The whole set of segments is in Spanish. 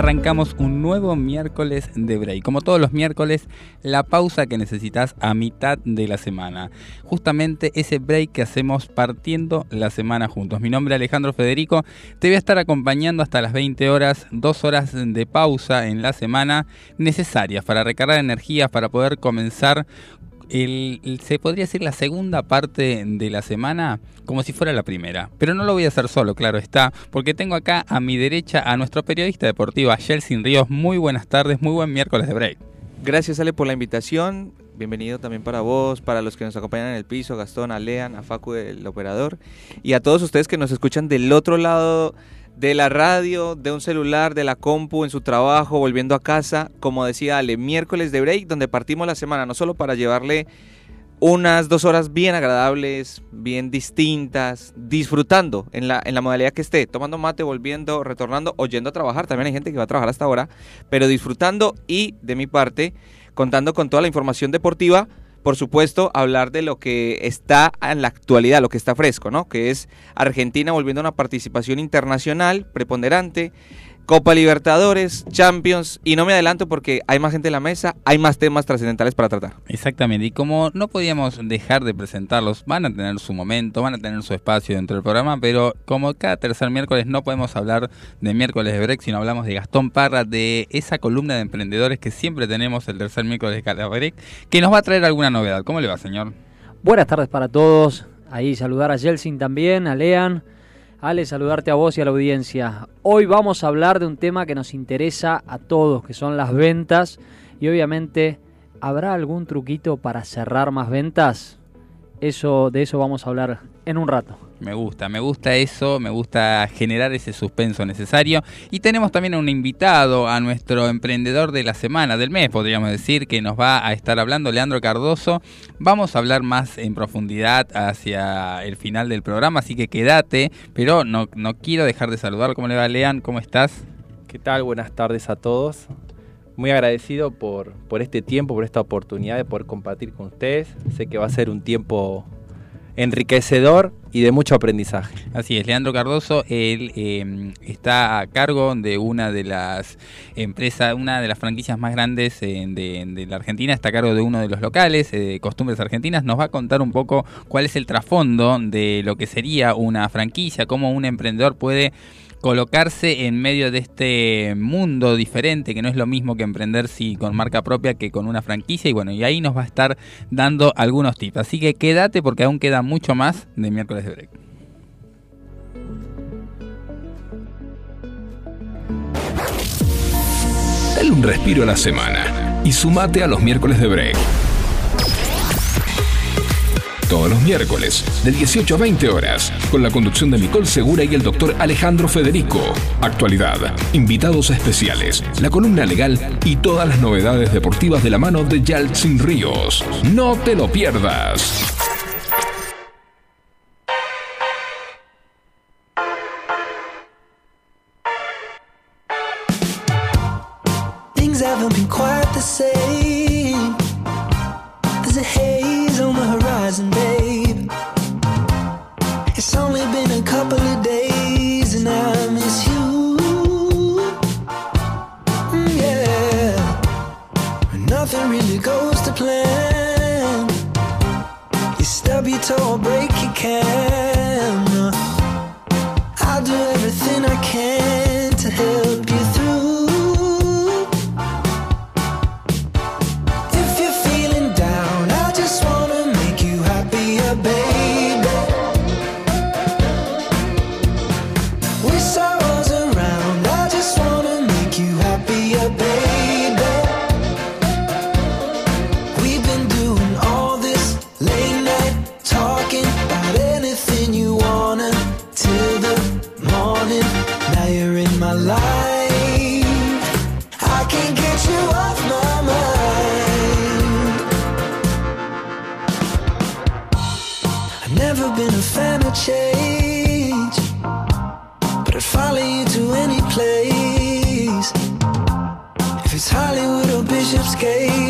arrancamos un nuevo miércoles de break. Como todos los miércoles, la pausa que necesitas a mitad de la semana. Justamente ese break que hacemos partiendo la semana juntos. Mi nombre es Alejandro Federico. Te voy a estar acompañando hasta las 20 horas, dos horas de pausa en la semana necesarias para recargar energías, para poder comenzar se podría decir la segunda parte de la semana como si fuera la primera. Pero no lo voy a hacer solo, claro está, porque tengo acá a mi derecha a nuestro periodista deportivo, a Sin Ríos. Muy buenas tardes, muy buen miércoles de break. Gracias Ale por la invitación. Bienvenido también para vos, para los que nos acompañan en el piso, Gastón, a Lean, a Facu, el operador, y a todos ustedes que nos escuchan del otro lado de la radio, de un celular, de la compu, en su trabajo, volviendo a casa, como decía Ale, miércoles de break, donde partimos la semana, no solo para llevarle unas dos horas bien agradables, bien distintas, disfrutando en la, en la modalidad que esté, tomando mate, volviendo, retornando, oyendo a trabajar, también hay gente que va a trabajar hasta ahora, pero disfrutando y de mi parte, contando con toda la información deportiva por supuesto, hablar de lo que está en la actualidad, lo que está fresco, ¿no? Que es Argentina volviendo a una participación internacional preponderante, Copa Libertadores, Champions, y no me adelanto porque hay más gente en la mesa, hay más temas trascendentales para tratar. Exactamente, y como no podíamos dejar de presentarlos, van a tener su momento, van a tener su espacio dentro del programa, pero como cada tercer miércoles no podemos hablar de miércoles de break, sino hablamos de Gastón Parra, de esa columna de emprendedores que siempre tenemos el tercer miércoles de break, que nos va a traer alguna novedad. ¿Cómo le va, señor? Buenas tardes para todos. Ahí saludar a Jelsin también, a Lean Ale, saludarte a vos y a la audiencia. Hoy vamos a hablar de un tema que nos interesa a todos, que son las ventas. Y obviamente, ¿habrá algún truquito para cerrar más ventas? Eso, de eso vamos a hablar en un rato. Me gusta, me gusta eso, me gusta generar ese suspenso necesario. Y tenemos también a un invitado, a nuestro emprendedor de la semana, del mes, podríamos decir, que nos va a estar hablando, Leandro Cardoso. Vamos a hablar más en profundidad hacia el final del programa, así que quédate, pero no, quiero dejar de saludar. ¿Cómo le va, Lean? ¿Cómo estás? ¿Qué tal? Buenas tardes a todos. Muy agradecido por, por este tiempo, por esta oportunidad de poder compartir con ustedes. Sé que va a ser un tiempo enriquecedor y de mucho aprendizaje. Así es, Leandro Cardoso, él em, está a cargo de una de las empresas, una de las franquicias más grandes eh, de, la Argentina, está a cargo de uno de los locales, de eh, Costumbres Argentinas, nos va a contar un poco cuál es el trasfondo de lo que sería una franquicia, cómo un emprendedor puede colocarse en medio de este mundo diferente, que no es lo mismo que emprender si con marca propia que con una franquicia. Y bueno, y ahí nos va a estar dando algunos tips. Así que quédate porque aún queda mucho más de miércoles de break. Dale un respiro a la semana y sumate a los miércoles de break todos los miércoles, de 18 a 20 horas, con la conducción de Nicole Segura y el doctor Alejandro Federico. Actualidad, invitados especiales, la columna legal y todas las novedades deportivas de la mano de Yaltsin Ríos. No te lo pierdas. it or break, you can. gave.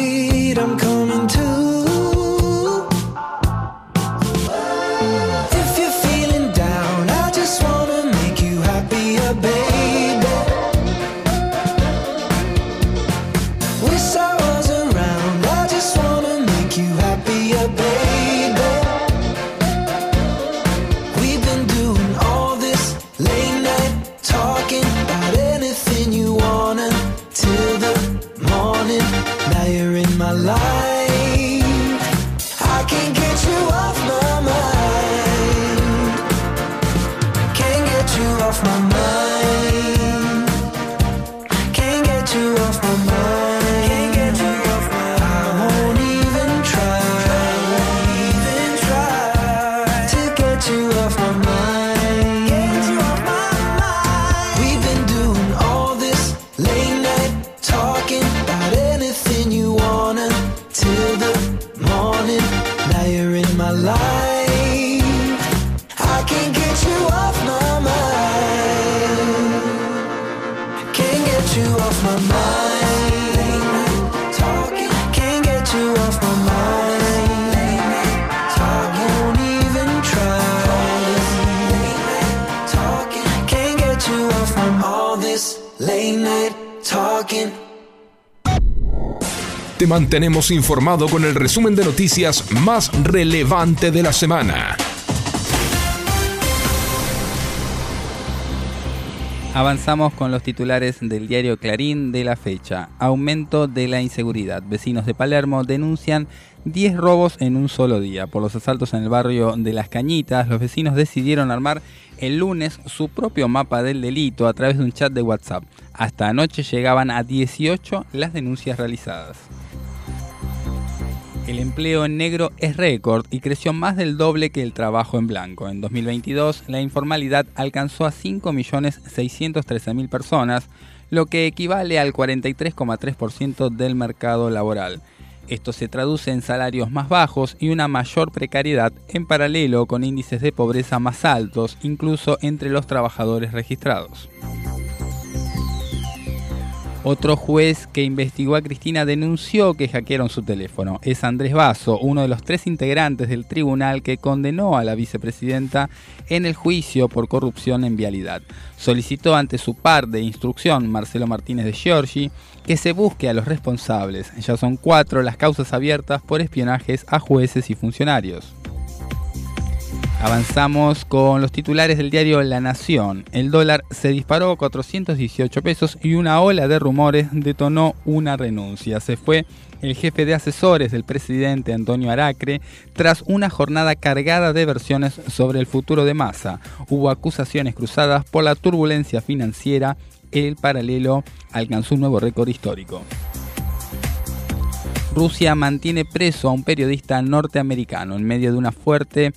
Mantenemos informado con el resumen de noticias más relevante de la semana. Avanzamos con los titulares del diario Clarín de la fecha. Aumento de la inseguridad. Vecinos de Palermo denuncian 10 robos en un solo día. Por los asaltos en el barrio de Las Cañitas, los vecinos decidieron armar el lunes su propio mapa del delito a través de un chat de WhatsApp. Hasta anoche llegaban a 18 las denuncias realizadas. El empleo en negro es récord y creció más del doble que el trabajo en blanco. En 2022, la informalidad alcanzó a 5.613.000 personas, lo que equivale al 43,3% del mercado laboral. Esto se traduce en salarios más bajos y una mayor precariedad en paralelo con índices de pobreza más altos, incluso entre los trabajadores registrados. Otro juez que investigó a Cristina denunció que hackearon su teléfono. Es Andrés Basso, uno de los tres integrantes del tribunal que condenó a la vicepresidenta en el juicio por corrupción en vialidad. Solicitó ante su par de instrucción, Marcelo Martínez de Giorgi, que se busque a los responsables. Ya son cuatro las causas abiertas por espionajes a jueces y funcionarios. Avanzamos con los titulares del diario La Nación. El dólar se disparó a 418 pesos y una ola de rumores detonó una renuncia. Se fue el jefe de asesores del presidente Antonio Aracre tras una jornada cargada de versiones sobre el futuro de Massa. Hubo acusaciones cruzadas por la turbulencia financiera. El paralelo alcanzó un nuevo récord histórico. Rusia mantiene preso a un periodista norteamericano en medio de una fuerte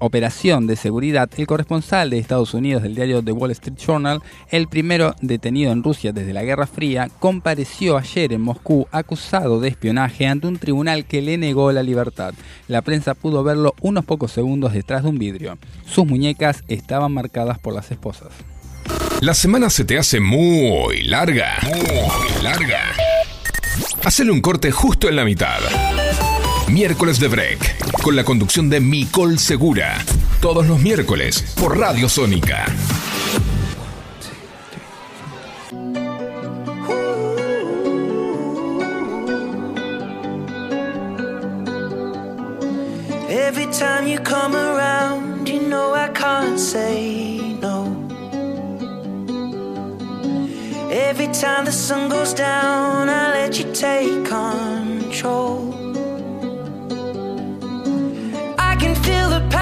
operación de seguridad, el corresponsal de Estados Unidos del diario The Wall Street Journal, el primero detenido en Rusia desde la Guerra Fría, compareció ayer en Moscú acusado de espionaje ante un tribunal que le negó la libertad. La prensa pudo verlo unos pocos segundos detrás de un vidrio. Sus muñecas estaban marcadas por las esposas. La semana se te hace muy larga. Muy larga. Hacele un corte justo en la mitad. Miércoles de Break, con la conducción de Micol Segura. Todos los miércoles por Radio Sónica. Every time you come around, you know I can't say no. Every time the sun goes down, I let you take control. Can feel the paradise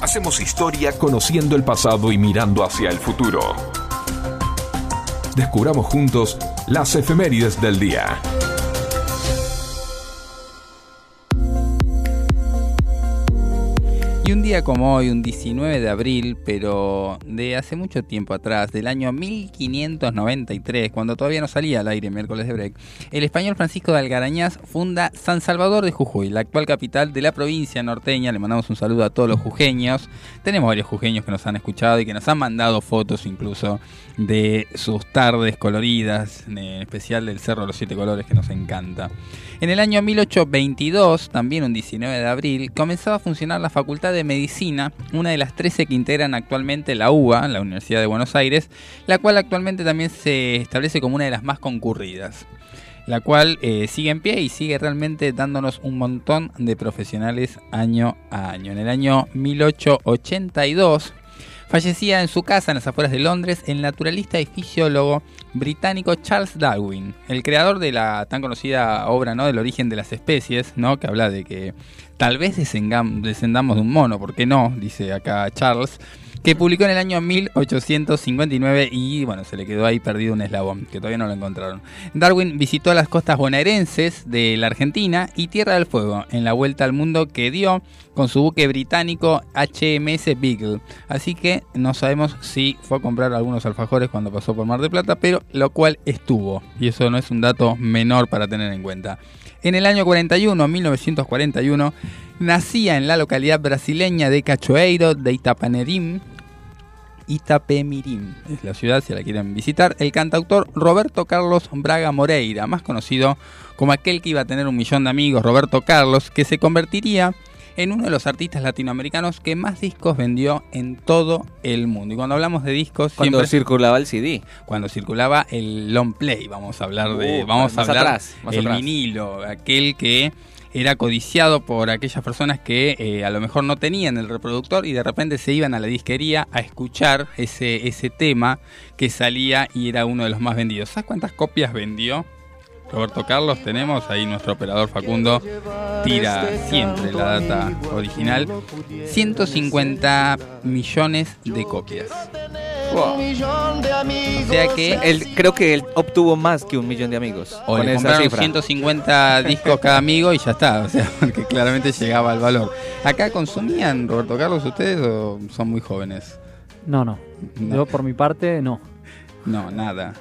Hacemos historia conociendo el pasado y mirando hacia el futuro. Descubramos juntos las efemérides del día. Día como hoy, un 19 de abril, pero de hace mucho tiempo atrás, del año 1593, cuando todavía no salía al aire miércoles de break, el español Francisco de Algarañaz funda San Salvador de Jujuy, la actual capital de la provincia norteña. Le mandamos un saludo a todos los jujeños. Tenemos varios jujeños que nos han escuchado y que nos han mandado fotos incluso de sus tardes coloridas, en especial del Cerro de los Siete Colores que nos encanta. En el año 1822, también un 19 de abril, comenzaba a funcionar la Facultad de Medicina, una de las 13 que integran actualmente la UBA, la Universidad de Buenos Aires, la cual actualmente también se establece como una de las más concurridas. La cual eh, sigue en pie y sigue realmente dándonos un montón de profesionales año a año. En el año 1882 fallecía en su casa en las afueras de Londres el naturalista y fisiólogo británico Charles Darwin, el creador de la tan conocida obra ¿no? del origen de las especies, ¿no? que habla de que tal vez descendamos de un mono, ¿por qué no? Dice acá Charles, que publicó en el año 1859 y bueno, se le quedó ahí perdido un eslabón, que todavía no lo encontraron. Darwin visitó las costas bonaerenses de la Argentina y Tierra del Fuego en la vuelta al mundo que dio con su buque británico HMS Beagle. Así que no sabemos si fue a comprar algunos alfajores cuando pasó por Mar de Plata, pero lo cual estuvo. Y eso no es un dato menor para tener en cuenta. En el año 41, 1941, nacía en la localidad brasileña de Cachoeiro de Itapanerim, Itapemirim, es la ciudad si la quieren visitar, el cantautor Roberto Carlos Braga Moreira, más conocido como aquel que iba a tener un millón de amigos, Roberto Carlos, que se convertiría en uno de los artistas latinoamericanos que más discos vendió en todo el mundo. Y cuando hablamos de discos, Cuando siempre circulaba el CD. cuando circulaba el long play, vamos a hablar de, Uh, vamos a hablar atrás, el atrás. vinilo, aquel que era codiciado por aquellas personas que eh, a lo mejor no tenían el reproductor y de repente se iban a la disquería a escuchar ese, ese tema que salía y era uno de los más vendidos. ¿Sabes cuántas copias vendió? Roberto Carlos, tenemos ahí nuestro operador Facundo, tira siempre la data original. 150 millones de copias. Wow. O sea que Él, creo que él obtuvo más que un millón de amigos O con le esa compraron cifra. 150 discos cada amigo y ya está, o sea, porque claramente llegaba al valor. ¿Acá consumían, Roberto Carlos, ustedes o son muy jóvenes? No, no. No. Yo por mi parte, no. No, nada.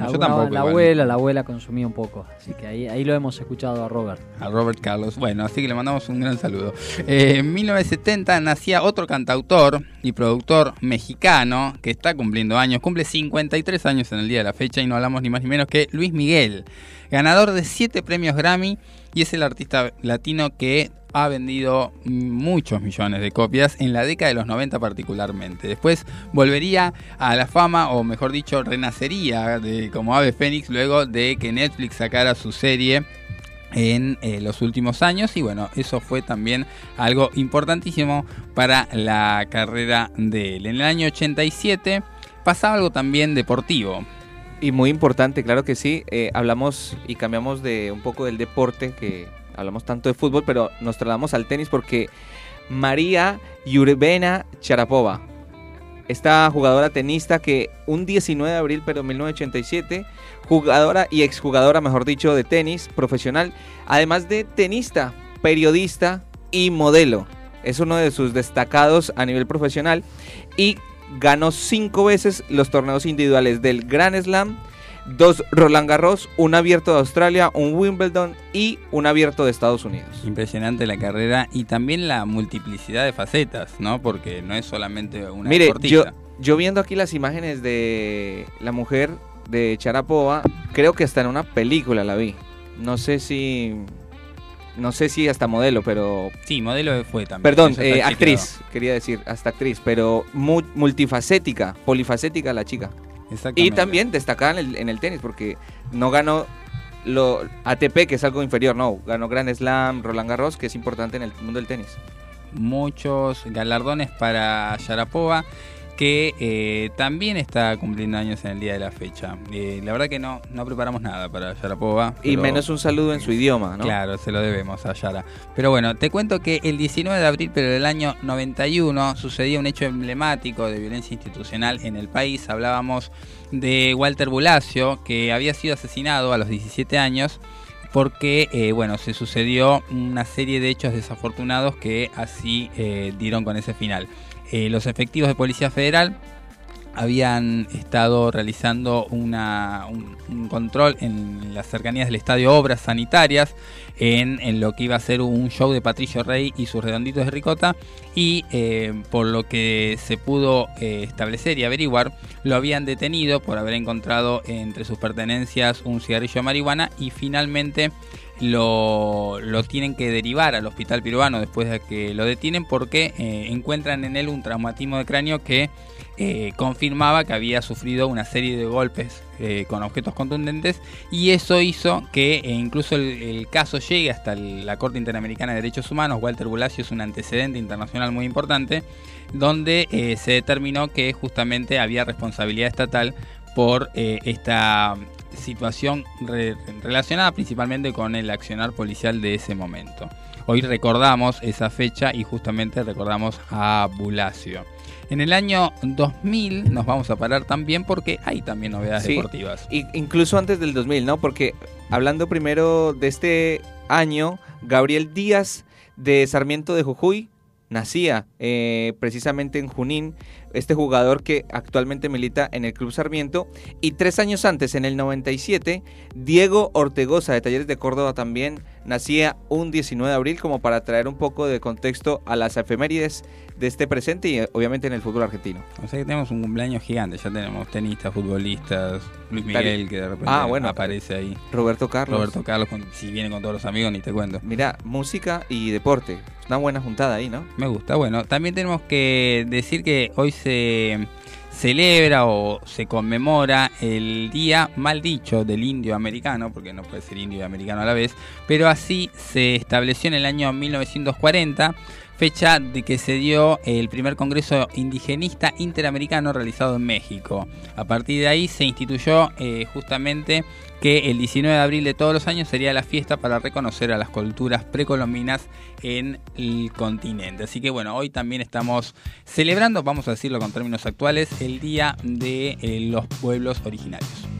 No, yo tampoco. La igual. abuela, la abuela consumía un poco. Así que ahí, ahí lo hemos escuchado a Robert. A Robert Carlos. Bueno, así que le mandamos un gran saludo. Eh, en 1970 nacía otro cantautor y productor mexicano que está cumpliendo años. Cumple 53 años en el día de la fecha y no hablamos ni más ni menos que Luis Miguel. Ganador de 7 premios Grammy y es el artista latino que ha vendido muchos millones de copias en la década de los 90 particularmente. Después volvería a la fama, o mejor dicho, renacería de, como ave fénix luego de que Netflix sacara su serie en eh, los últimos años y bueno, eso fue también algo importantísimo para la carrera de él. En el año 87 pasaba algo también deportivo. Y muy importante, claro que sí. eh, hablamos y cambiamos de un poco del deporte, que hablamos tanto de fútbol, pero nos trasladamos al tenis porque María Yurvena Charapova, esta jugadora tenista que un 19 de abril, pero 1987, jugadora y exjugadora, mejor dicho, de tenis profesional, además de tenista, periodista y modelo. Es uno de sus destacados a nivel profesional y ganó cinco veces los torneos individuales del Grand Slam, dos Roland Garros, un abierto de Australia, un Wimbledon y un abierto de Estados Unidos. Impresionante la carrera y también la multiplicidad de facetas, ¿no? Porque no es solamente una Mire, yo, deportista. yo viendo aquí las imágenes de la mujer de Charapova, creo que hasta en una película la vi. No sé si... No sé si hasta modelo, pero... Sí, modelo fue también. Perdón, eh, actriz, quería decir, hasta actriz, pero mu- multifacética, polifacética la chica. Y también destacada en el, en el tenis, porque no ganó lo ATP, que es algo inferior, no, ganó Grand Slam, Roland Garros, que es importante en el mundo del tenis. muchos galardones para Sharapova que eh, también está cumpliendo años en el día de la fecha. Eh, la verdad que no, no preparamos nada para Sharapova. Y pero- menos un saludo en su idioma, ¿no? Claro, se lo debemos a Yara. Pero bueno, te cuento que el 19 de abril pero del año 91 sucedía un hecho emblemático de violencia institucional en el país. Hablábamos de Walter Bulacio, que había sido asesinado a los 17 años porque eh, bueno se sucedió una serie de hechos desafortunados que así eh, dieron con ese final. Eh, los efectivos de Policía Federal habían estado realizando una- un, control en las cercanías del estadio Obras Sanitarias en, en lo que iba a ser un show de Patricio Rey y sus redonditos de ricota y eh, por lo que se pudo eh, establecer y averiguar lo habían detenido por haber encontrado entre sus pertenencias un cigarrillo de marihuana y finalmente lo, lo tienen que derivar al hospital peruano después de que lo detienen porque eh, encuentran en él un traumatismo de cráneo que eh, confirmaba que había sufrido una serie de golpes eh, con objetos contundentes y eso hizo que incluso el, caso llegue hasta la Corte Interamericana de Derechos Humanos. Walter Bulacio es un antecedente internacional muy importante donde se determinó que justamente había responsabilidad estatal por esta situación re- relacionada principalmente con el accionar policial de ese momento. Hoy recordamos esa fecha y justamente recordamos a Bulacio. En el año 2000 nos vamos a parar también porque hay también novedades Sí. deportivas. Y incluso antes del 2000, ¿no? Porque hablando primero de este año, Gabriel Díaz de Sarmiento de Jujuy nacía eh, precisamente en Junín, este jugador que actualmente milita en el Club Sarmiento, y tres años antes, en el 97, Diego Ortegoza de Talleres de Córdoba también nacía un 19 de abril, como para traer un poco de contexto a las efemérides de este presente y obviamente en el fútbol argentino. O sea que tenemos un cumpleaños gigante, ya tenemos tenistas, futbolistas, Luis Miguel que de repente Ah, bueno. aparece ahí. Roberto Carlos. Roberto Carlos, con- si viene con todos los amigos, ni te cuento. Mira, música y deporte. Una buena juntada ahí, ¿no? Me gusta. Bueno, también tenemos que decir que hoy se celebra o se conmemora el día mal dicho del indio americano, porque no puede ser indio y americano a la vez, pero así se estableció en el año 1940, fecha de que se dio el primer Congreso Indigenista Interamericano realizado en México. A partir de ahí se instituyó eh, justamente que el 19 de abril de todos los años sería la fiesta para reconocer a las culturas precolombinas en el continente. Así que bueno, hoy también estamos celebrando, vamos a decirlo con términos actuales, el Día de eh, los Pueblos Originarios.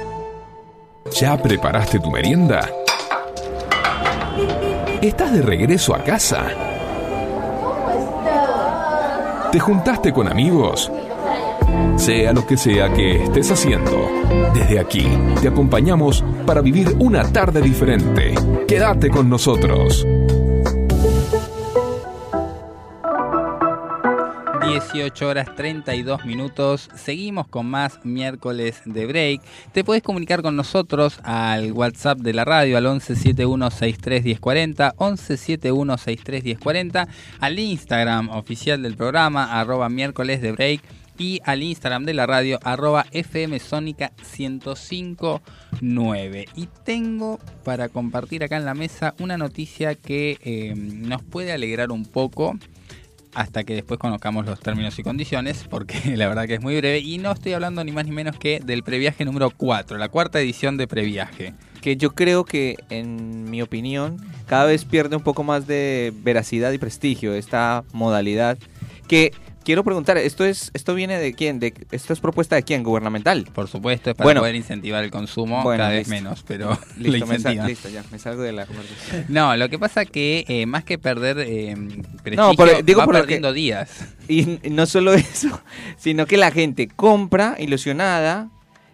¿Ya preparaste tu merienda? ¿Estás de regreso a casa? ¿Te juntaste con amigos? Sea lo que sea que estés haciendo, desde aquí te acompañamos para vivir una tarde diferente. Quédate con nosotros. 18 horas 32 minutos. Seguimos con más miércoles de break. Te puedes comunicar con nosotros al WhatsApp de la radio al 1171631040, 1171631040, al Instagram oficial del programa arroba miércoles de break y al Instagram de la radio arroba FM Sónica 1059. Y tengo para compartir acá en la mesa una noticia que eh, nos puede alegrar un poco hasta que después conozcamos los términos y condiciones, porque la verdad que es muy breve. Y no estoy hablando ni más ni menos que del previaje número 4, la cuarta edición de previaje. Que yo creo que, en mi opinión, cada vez pierde un poco más de veracidad y prestigio esta modalidad. Que quiero preguntar, ¿esto es esto viene de quién? De, ¿Esto es propuesta de quién? ¿Gubernamental? Por supuesto, es para Bueno. poder incentivar el consumo Bueno, cada vez menos, pero Listo, me, sal- incentivan. listo, ya, me salgo de la conversación. No, lo que pasa que eh, más que perder eh, prestigio, No, digo va por lo que- perdiendo días. Y no solo eso, sino que la gente compra ilusionada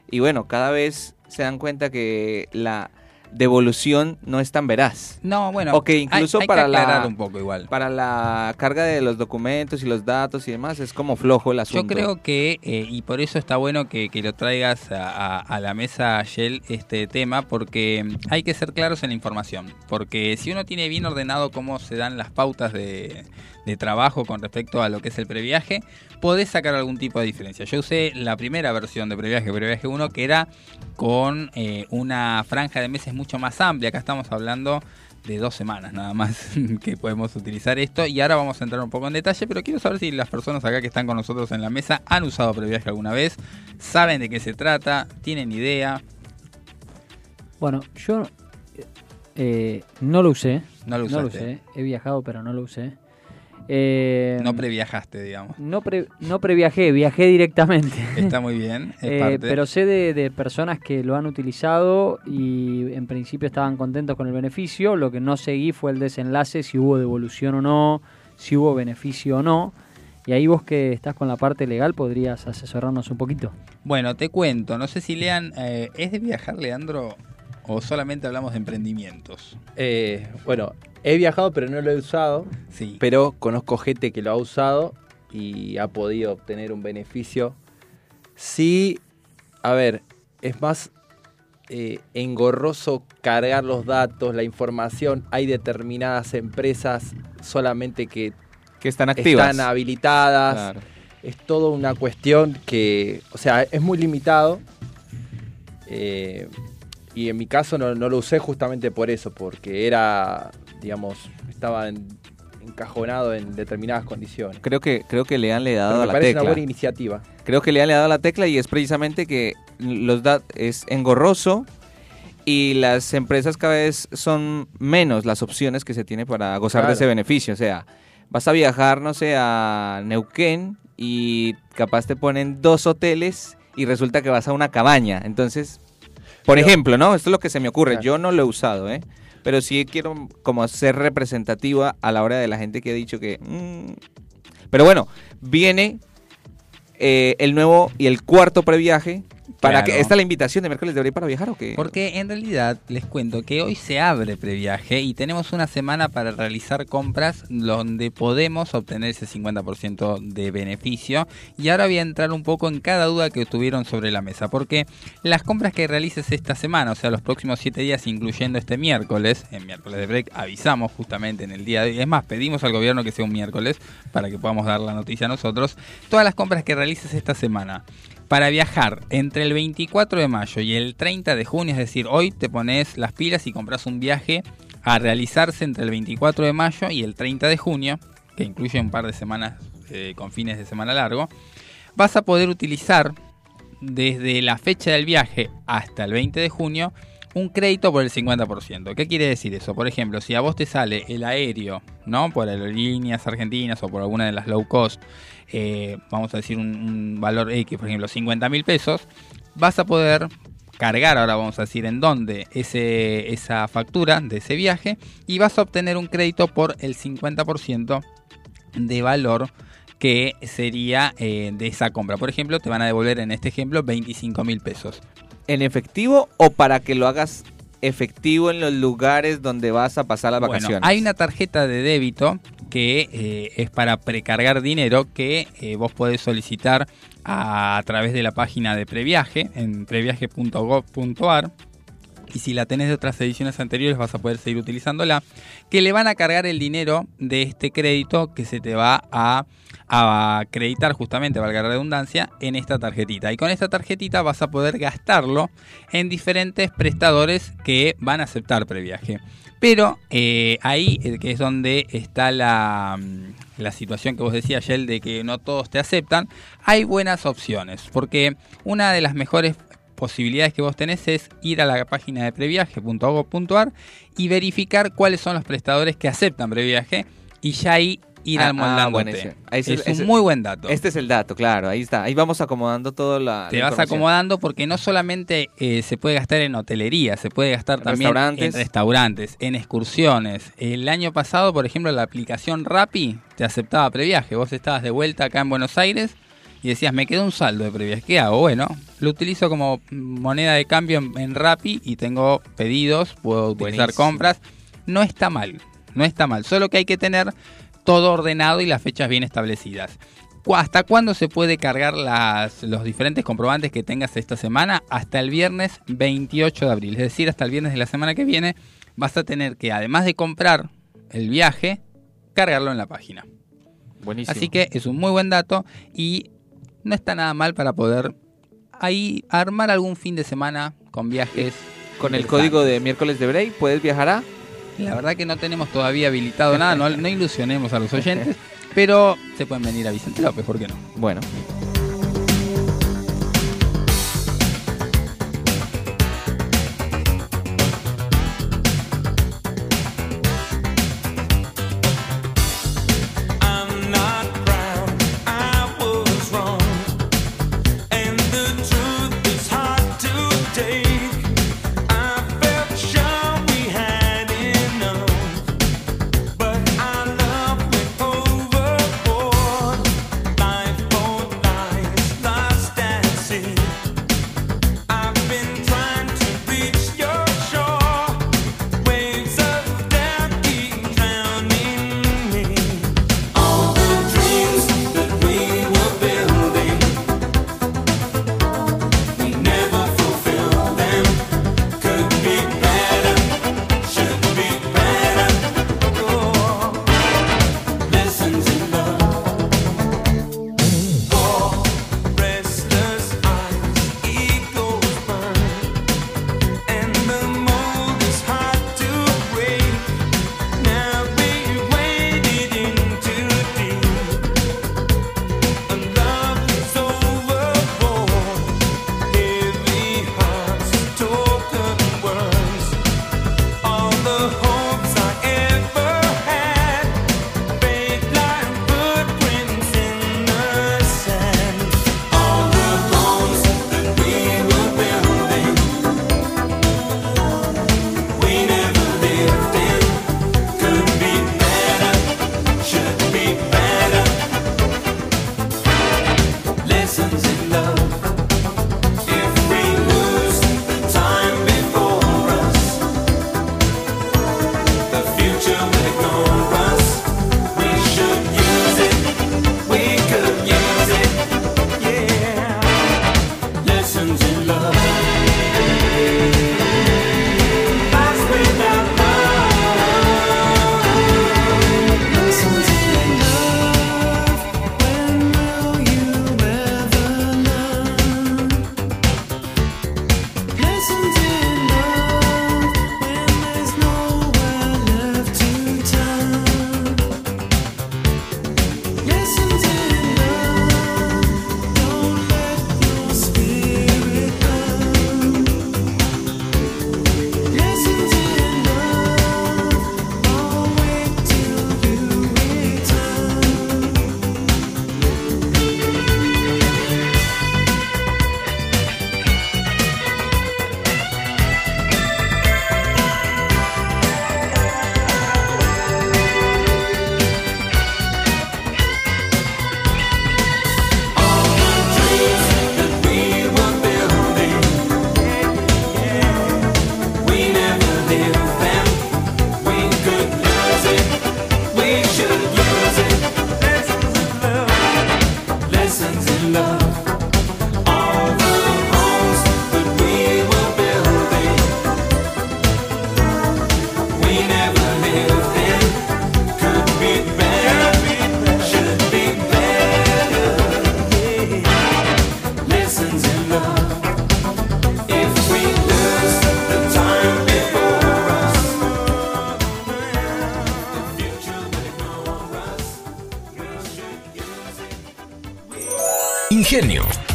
y bueno, cada vez se dan cuenta que la devolución no es tan veraz. No, bueno, Ok, incluso hay, hay para que la- aclarar un poco igual. Para la carga de los documentos y los datos y demás es como flojo el asunto. Yo creo que, eh, y por eso está bueno que, que lo traigas a, a- a la mesa, Shell, este tema, porque hay que ser claros en la información. Porque si uno tiene bien ordenado cómo se dan las pautas de, de trabajo con respecto a lo que es el previaje, podés sacar algún tipo de diferencia. Yo usé la primera versión de previaje, previaje 1, que era con eh, una franja de meses mucho más amplia. Acá estamos hablando de dos semanas nada más que podemos utilizar esto y ahora vamos a entrar un poco en detalle pero quiero saber si las personas acá que están con nosotros en la mesa han usado previaje alguna vez saben de qué se trata tienen idea Bueno, yo eh, no lo usé. no lo No lo usé. He viajado, pero no lo usé. Eh, no previajaste digamos no, pre- no previajé, viajé directamente. está muy bien es Eh, parte. pero sé de, de personas que lo han utilizado y en principio estaban contentos con el beneficio. Lo que no seguí fue el desenlace, si hubo devolución o no, si hubo beneficio o no. Y ahí vos que estás con la parte legal podrías asesorarnos un poquito. bueno te cuento no sé si lean eh, es de viajar Leandro o solamente hablamos de emprendimientos Eh, bueno, he viajado pero no lo he usado, sí pero conozco gente que lo ha usado y ha podido obtener un beneficio. Sí, a ver, es más eh, engorroso cargar los datos, la información. Hay determinadas empresas solamente que que están activas. están habilitadas. Claro. Es toda una cuestión que, o sea, es muy limitado. eh, y en mi caso no, no lo usé justamente por eso, porque era, digamos, estaba en- encajonado en determinadas condiciones. Creo que creo que le han le Pero dado a me la parece tecla. una buena iniciativa. Creo que le han le dado a la tecla y es precisamente que los es engorroso y las empresas cada vez son menos las opciones que se tiene para gozar de ese beneficio. O sea, vas a viajar, no sé, a Neuquén y capaz te ponen dos hoteles y resulta que vas a una cabaña. Entonces, por ejemplo, ¿no? Esto es lo que se me ocurre. Claro. Yo no lo he usado, ¿eh? Pero sí quiero como ser representativa a la hora de la gente que ha dicho que... mm. Pero bueno, viene eh, el nuevo y el cuarto previaje. Para Claro. que, ¿Esta es la invitación de miércoles de abril para viajar o qué? Porque en realidad les cuento que hoy se abre previaje y tenemos una semana para realizar compras donde podemos obtener ese 50% de beneficio. Y ahora voy a entrar un poco en cada duda que tuvieron sobre la mesa. Porque las compras que realices esta semana, o sea, los próximos 7 días, incluyendo este miércoles, en miércoles de break, avisamos justamente en el día de hoy. Es más, pedimos al gobierno que sea un miércoles para que podamos dar la noticia a nosotros. Todas las compras que realices esta semana para viajar entre el 24 de mayo y el 30 de junio, es decir, hoy te pones las pilas y compras un viaje a realizarse entre el 24 de mayo y el 30 de junio, que incluye un par de semanas eh, con fines de semana largo, vas a poder utilizar desde la fecha del viaje hasta el 20 de junio un crédito por el 50%. ¿Qué quiere decir eso? Por ejemplo, si a vos te sale el aéreo, ¿no? Por aerolíneas argentinas o por alguna de las low cost, eh, vamos a decir un, valor X, por ejemplo, 50 mil pesos, vas a poder cargar, ahora vamos a decir en dónde, ese, esa factura de ese viaje y vas a obtener un crédito por el 50% de valor que sería eh, de esa compra. Por ejemplo, te van a devolver en este ejemplo 25 mil pesos. ¿En efectivo o para que lo hagas efectivo en los lugares donde vas a pasar las Bueno, vacaciones? hay una tarjeta de débito que eh, es para precargar dinero que eh, vos podés solicitar a, a través de la página de Previaje en previaje.gov.ar y si la tenés de otras ediciones anteriores vas a poder seguir utilizándola, que le van a cargar el dinero de este crédito que se te va a, a acreditar justamente, valga la redundancia, en esta tarjetita. Y con esta tarjetita vas a poder gastarlo en diferentes prestadores que van a aceptar previaje. Pero eh, ahí eh, que es donde está la, mm, la situación que vos decías, Shell, de que no todos te aceptan, hay buenas opciones. Porque una de las mejores posibilidades que vos tenés es ir a la página de previaje.gov.ar y verificar cuáles son los prestadores que aceptan previaje y ya ahí ir Ah, ah, amoldándote. es ese- un muy buen dato. Este es el dato, claro, ahí está. Ahí vamos acomodando todo la. te la vas acomodando porque no solamente eh, se puede gastar en hotelería, se puede gastar también Restaurantes. en restaurantes, en excursiones. El año pasado, por ejemplo, la aplicación Rappi te aceptaba previaje. Vos estabas de vuelta acá en Buenos Aires y decías, me quedó un saldo de previaje. ¿Qué hago? Bueno, lo utilizo como moneda de cambio en, en Rappi y tengo pedidos, puedo utilizar Buenísimo. compras. No está mal, no está mal. Solo que hay que tener todo ordenado y las fechas bien establecidas. ¿Cu- ¿Hasta cuándo se puede cargar las, los diferentes comprobantes que tengas esta semana? Hasta el viernes 28 de abril. Es decir, hasta el viernes de la semana que viene vas a tener que, además de comprar el viaje, cargarlo en la página. Buenísimo. Así que es un muy buen dato y no está nada mal para poder ahí armar algún fin de semana con viajes. Con el código de miércoles de break puedes viajar a. La verdad que no tenemos todavía habilitado nada, no, ilusionemos a los oyentes, pero se pueden venir a Vicente López, ¿por qué no? Bueno.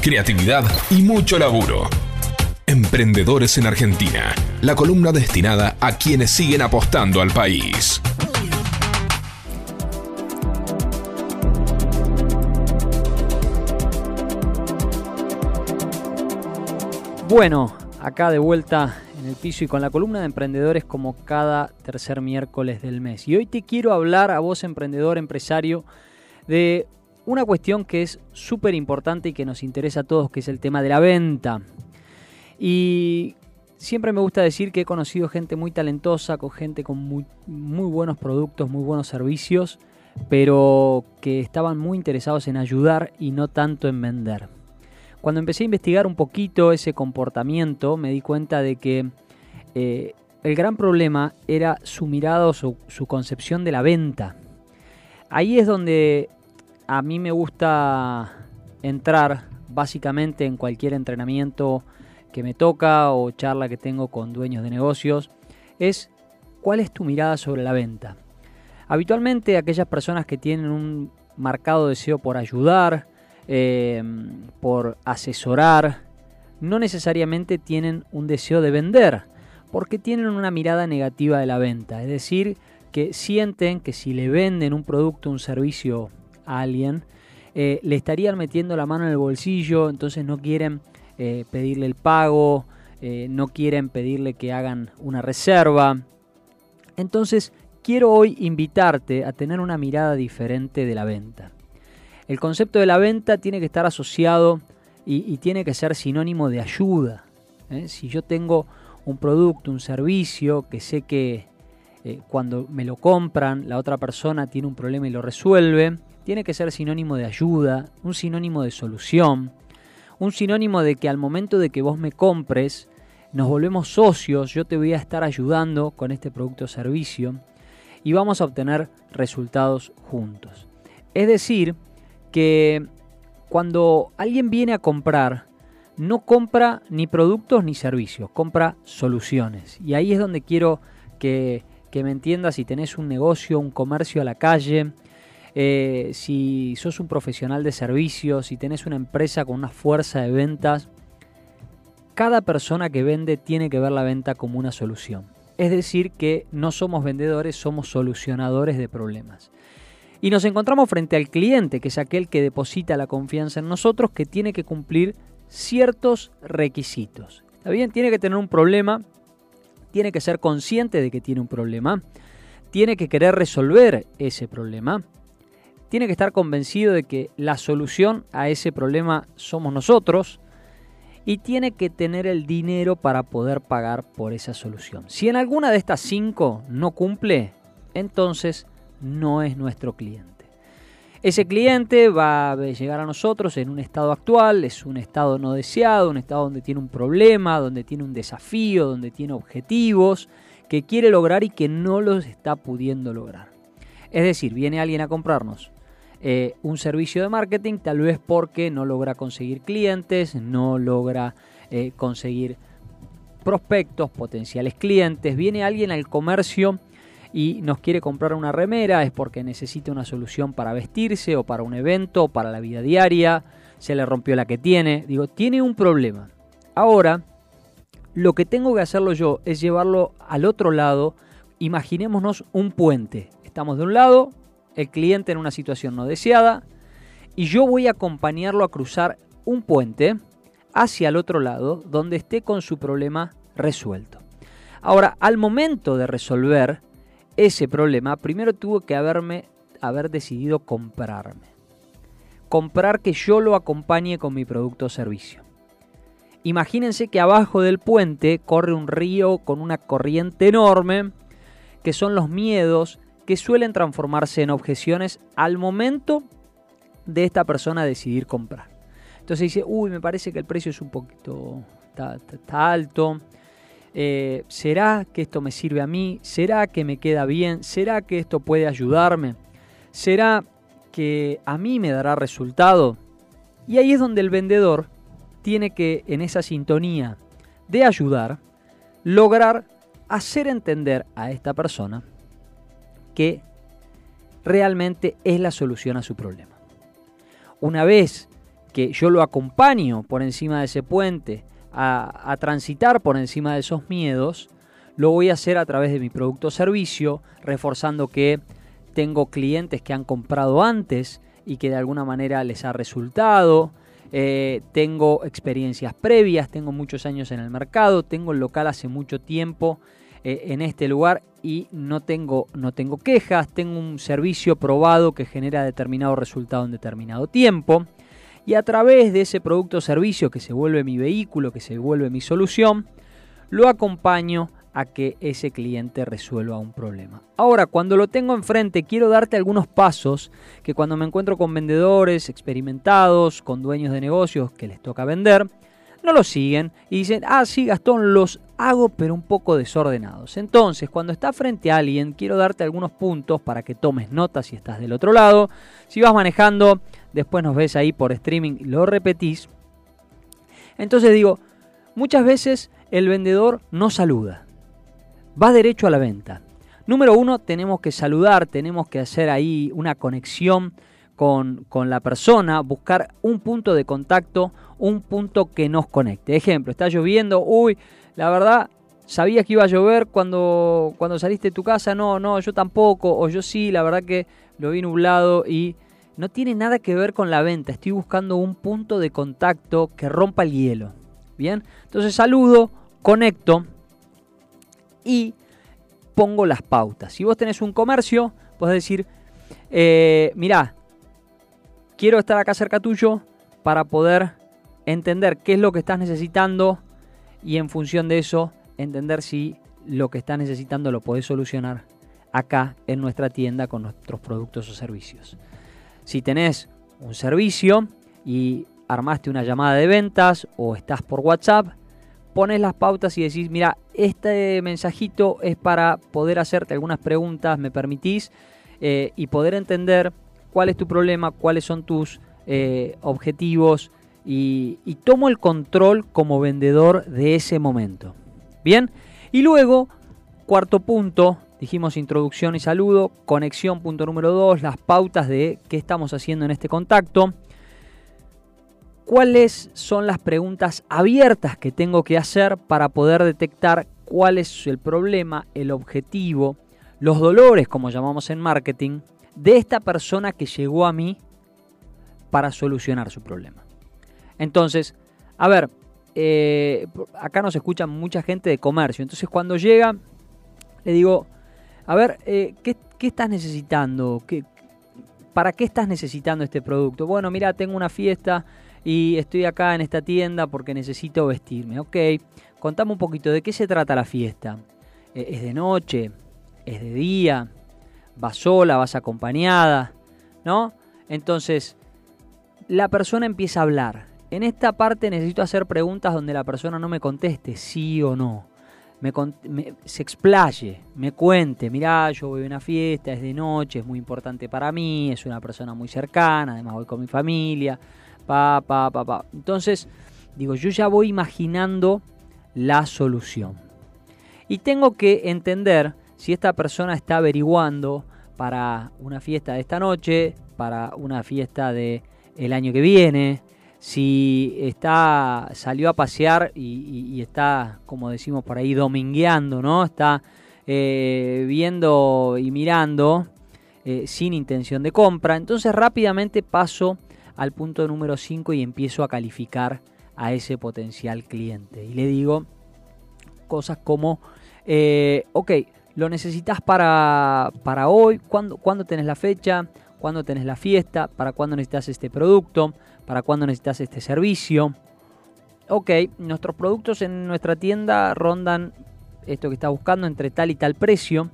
Creatividad y mucho laburo. Emprendedores en Argentina, la columna destinada a quienes siguen apostando al país. Bueno, acá de vuelta en el piso y con la columna de emprendedores como cada tercer miércoles del mes. Y hoy te quiero hablar a vos, emprendedor, empresario, de una cuestión que es súper importante y que nos interesa a todos, que es el tema de la venta. Y siempre me gusta decir que he conocido gente muy talentosa, con gente con muy, buenos productos, muy buenos servicios, pero que estaban muy interesados en ayudar y no tanto en vender. Cuando empecé a investigar un poquito ese comportamiento, me di cuenta de que eh, el gran problema era su mirada o su concepción de la venta. Ahí es donde a mí me gusta entrar básicamente en cualquier entrenamiento que me toca o charla que tengo con dueños de negocios, es cuál es tu mirada sobre la venta. Habitualmente aquellas personas que tienen un marcado deseo por ayudar, eh, por asesorar, no necesariamente tienen un deseo de vender, porque tienen una mirada negativa de la venta. Es decir, que sienten que si le venden un producto, un servicio a alguien, eh, le estarían metiendo la mano en el bolsillo, entonces no quieren eh, pedirle el pago, eh, no quieren pedirle que hagan una reserva. Entonces, quiero hoy invitarte a tener una mirada diferente de la venta. El concepto de la venta tiene que estar asociado y, tiene que ser sinónimo de ayuda. Si yo tengo un producto, un servicio, que sé que cuando me lo compran, la otra persona tiene un problema y lo resuelve, tiene que ser sinónimo de ayuda, un sinónimo de solución, un sinónimo de que al momento de que vos me compres, nos volvemos socios, yo te voy a estar ayudando con este producto o servicio y vamos a obtener resultados juntos. Es decir, que cuando alguien viene a comprar, no compra ni productos ni servicios, compra soluciones. Y ahí es donde quiero que, que me entiendas si tenés un negocio, un comercio a la calle, eh, si sos un profesional de servicios, si tenés una empresa con una fuerza de ventas, cada persona que vende tiene que ver la venta como una solución. Es decir, que no somos vendedores, somos solucionadores de problemas. Y nos encontramos frente al cliente, que es aquel que deposita la confianza en nosotros, que tiene que cumplir ciertos requisitos. ¿Está bien? Tiene que tener un problema, tiene que ser consciente de que tiene un problema, tiene que querer resolver ese problema, tiene que estar convencido de que la solución a ese problema somos nosotros y tiene que tener el dinero para poder pagar por esa solución. Si en alguna de estas cinco no cumple, entonces no es nuestro cliente. Ese cliente va a llegar a nosotros en un estado actual, es un estado no deseado, un estado donde tiene un problema, donde tiene un desafío, donde tiene objetivos que quiere lograr y que no los está pudiendo lograr. Es decir, viene alguien a comprarnos eh, un servicio de marketing, tal vez porque no logra conseguir clientes, no logra eh, conseguir prospectos, potenciales clientes. Viene alguien al comercio y nos quiere comprar una remera, es porque necesita una solución para vestirse o para un evento o para la vida diaria, se le rompió la que tiene. Digo, tiene un problema. Ahora, lo que tengo que hacerlo yo es llevarlo al otro lado. Imaginémonos un puente. Estamos de un lado, el cliente en una situación no deseada, y yo voy a acompañarlo a cruzar un puente hacia el otro lado donde esté con su problema resuelto. Ahora, al momento de resolver ese problema, primero tuvo que haberme haber decidido comprarme. Comprar que yo lo acompañe con mi producto o servicio. Imagínense que abajo del puente corre un río con una corriente enorme, que son los miedos que suelen transformarse en objeciones al momento de esta persona decidir comprar. Entonces dice, uy, me parece que el precio es un poquito, está, alto. Eh, ¿Será que esto me sirve a mí? ¿Será que me queda bien? ¿Será que esto puede ayudarme? ¿Será que a mí me dará resultado? Y ahí es donde el vendedor tiene que, en esa sintonía de ayudar, lograr hacer entender a esta persona que realmente es la solución a su problema. Una vez que yo lo acompaño por encima de ese puente a, transitar por encima de esos miedos, lo voy a hacer a través de mi producto o servicio, reforzando que tengo clientes que han comprado antes y que de alguna manera les ha resultado. Eh, tengo experiencias previas, tengo muchos años en el mercado, tengo el local hace mucho tiempo eh, en este lugar y no tengo, no tengo quejas, tengo un servicio probado que genera determinado resultado en determinado tiempo. Y a través de ese producto o servicio que se vuelve mi vehículo, que se vuelve mi solución, lo acompaño a que ese cliente resuelva un problema. Ahora, cuando lo tengo enfrente, quiero darte algunos pasos que cuando me encuentro con vendedores experimentados, con dueños de negocios que les toca vender, no lo siguen y dicen, ah, sí, Gastón, los hago pero un poco desordenados. Entonces, cuando estás frente a alguien, quiero darte algunos puntos para que tomes notas si estás del otro lado. Si vas manejando, después nos ves ahí por streaming lo repetís. Entonces digo, muchas veces el vendedor no saluda va derecho a la venta. Número uno, tenemos que saludar, tenemos que hacer ahí una conexión con, con, la persona, buscar un punto de contacto, un punto que nos conecte. Ejemplo, está lloviendo, uy, la verdad, ¿sabías que iba a llover cuando, cuando saliste de tu casa? No, no, yo tampoco, o yo sí, la verdad que lo vi nublado y no tiene nada que ver con la venta, estoy buscando un punto de contacto que rompa el hielo. Bien, entonces saludo, conecto, y pongo las pautas. Si vos tenés un comercio, podés decir, eh, mirá, quiero estar acá cerca tuyo para poder entender qué es lo que estás necesitando y en función de eso entender si lo que estás necesitando lo podés solucionar acá en nuestra tienda con nuestros productos o servicios. Si tenés un servicio y armaste una llamada de ventas o estás por WhatsApp, pones las pautas y decís, mira, este mensajito es para poder hacerte algunas preguntas, me permitís, eh, y poder entender cuál es tu problema, cuáles son tus eh, objetivos, y, tomo el control como vendedor de ese momento. Bien, y luego, cuarto punto, dijimos introducción y saludo, conexión punto número dos, las pautas de qué estamos haciendo en este contacto. ¿Cuáles son las preguntas abiertas que tengo que hacer para poder detectar cuál es el problema, el objetivo, los dolores, como llamamos en marketing, de esta persona que llegó a mí para solucionar su problema? Entonces, a ver, eh, acá nos escucha mucha gente de comercio, entonces cuando llega, le digo, a ver, eh, ¿qué, ¿qué, estás necesitando? ¿Qué, ¿Para qué estás necesitando este producto? Bueno, mira, tengo una fiesta y estoy acá en esta tienda porque necesito vestirme. Ok, contame un poquito de qué se trata la fiesta. Eh, ¿Es de noche? ¿Es de día? ¿Vas sola? ¿Vas acompañada? ¿No? Entonces, la persona empieza a hablar. En esta parte necesito hacer preguntas donde la persona no me conteste sí o no. Me, me, se explaye, me cuente, mirá, yo voy a una fiesta, es de noche, es muy importante para mí, es una persona muy cercana, además voy con mi familia, pa, pa, pa, pa. Entonces, digo, yo ya voy imaginando la solución. Y tengo que entender si esta persona está averiguando para una fiesta de esta noche, para una fiesta de año que viene, si está salió a pasear y, y, está, como decimos por ahí, domingueando, ¿no? Está eh, viendo y mirando eh, sin intención de compra. Entonces rápidamente paso al punto número 5 y empiezo a calificar a ese potencial cliente. Y le digo cosas como, eh, ok, lo necesitas para, para hoy, ¿Cuándo, ¿cuándo tenés la fecha? ¿Cuándo tenés la fiesta? ¿Para cuándo necesitas este producto? ¿Para cuándo necesitas este servicio? Ok, nuestros productos en nuestra tienda rondan esto que está buscando entre tal y tal precio.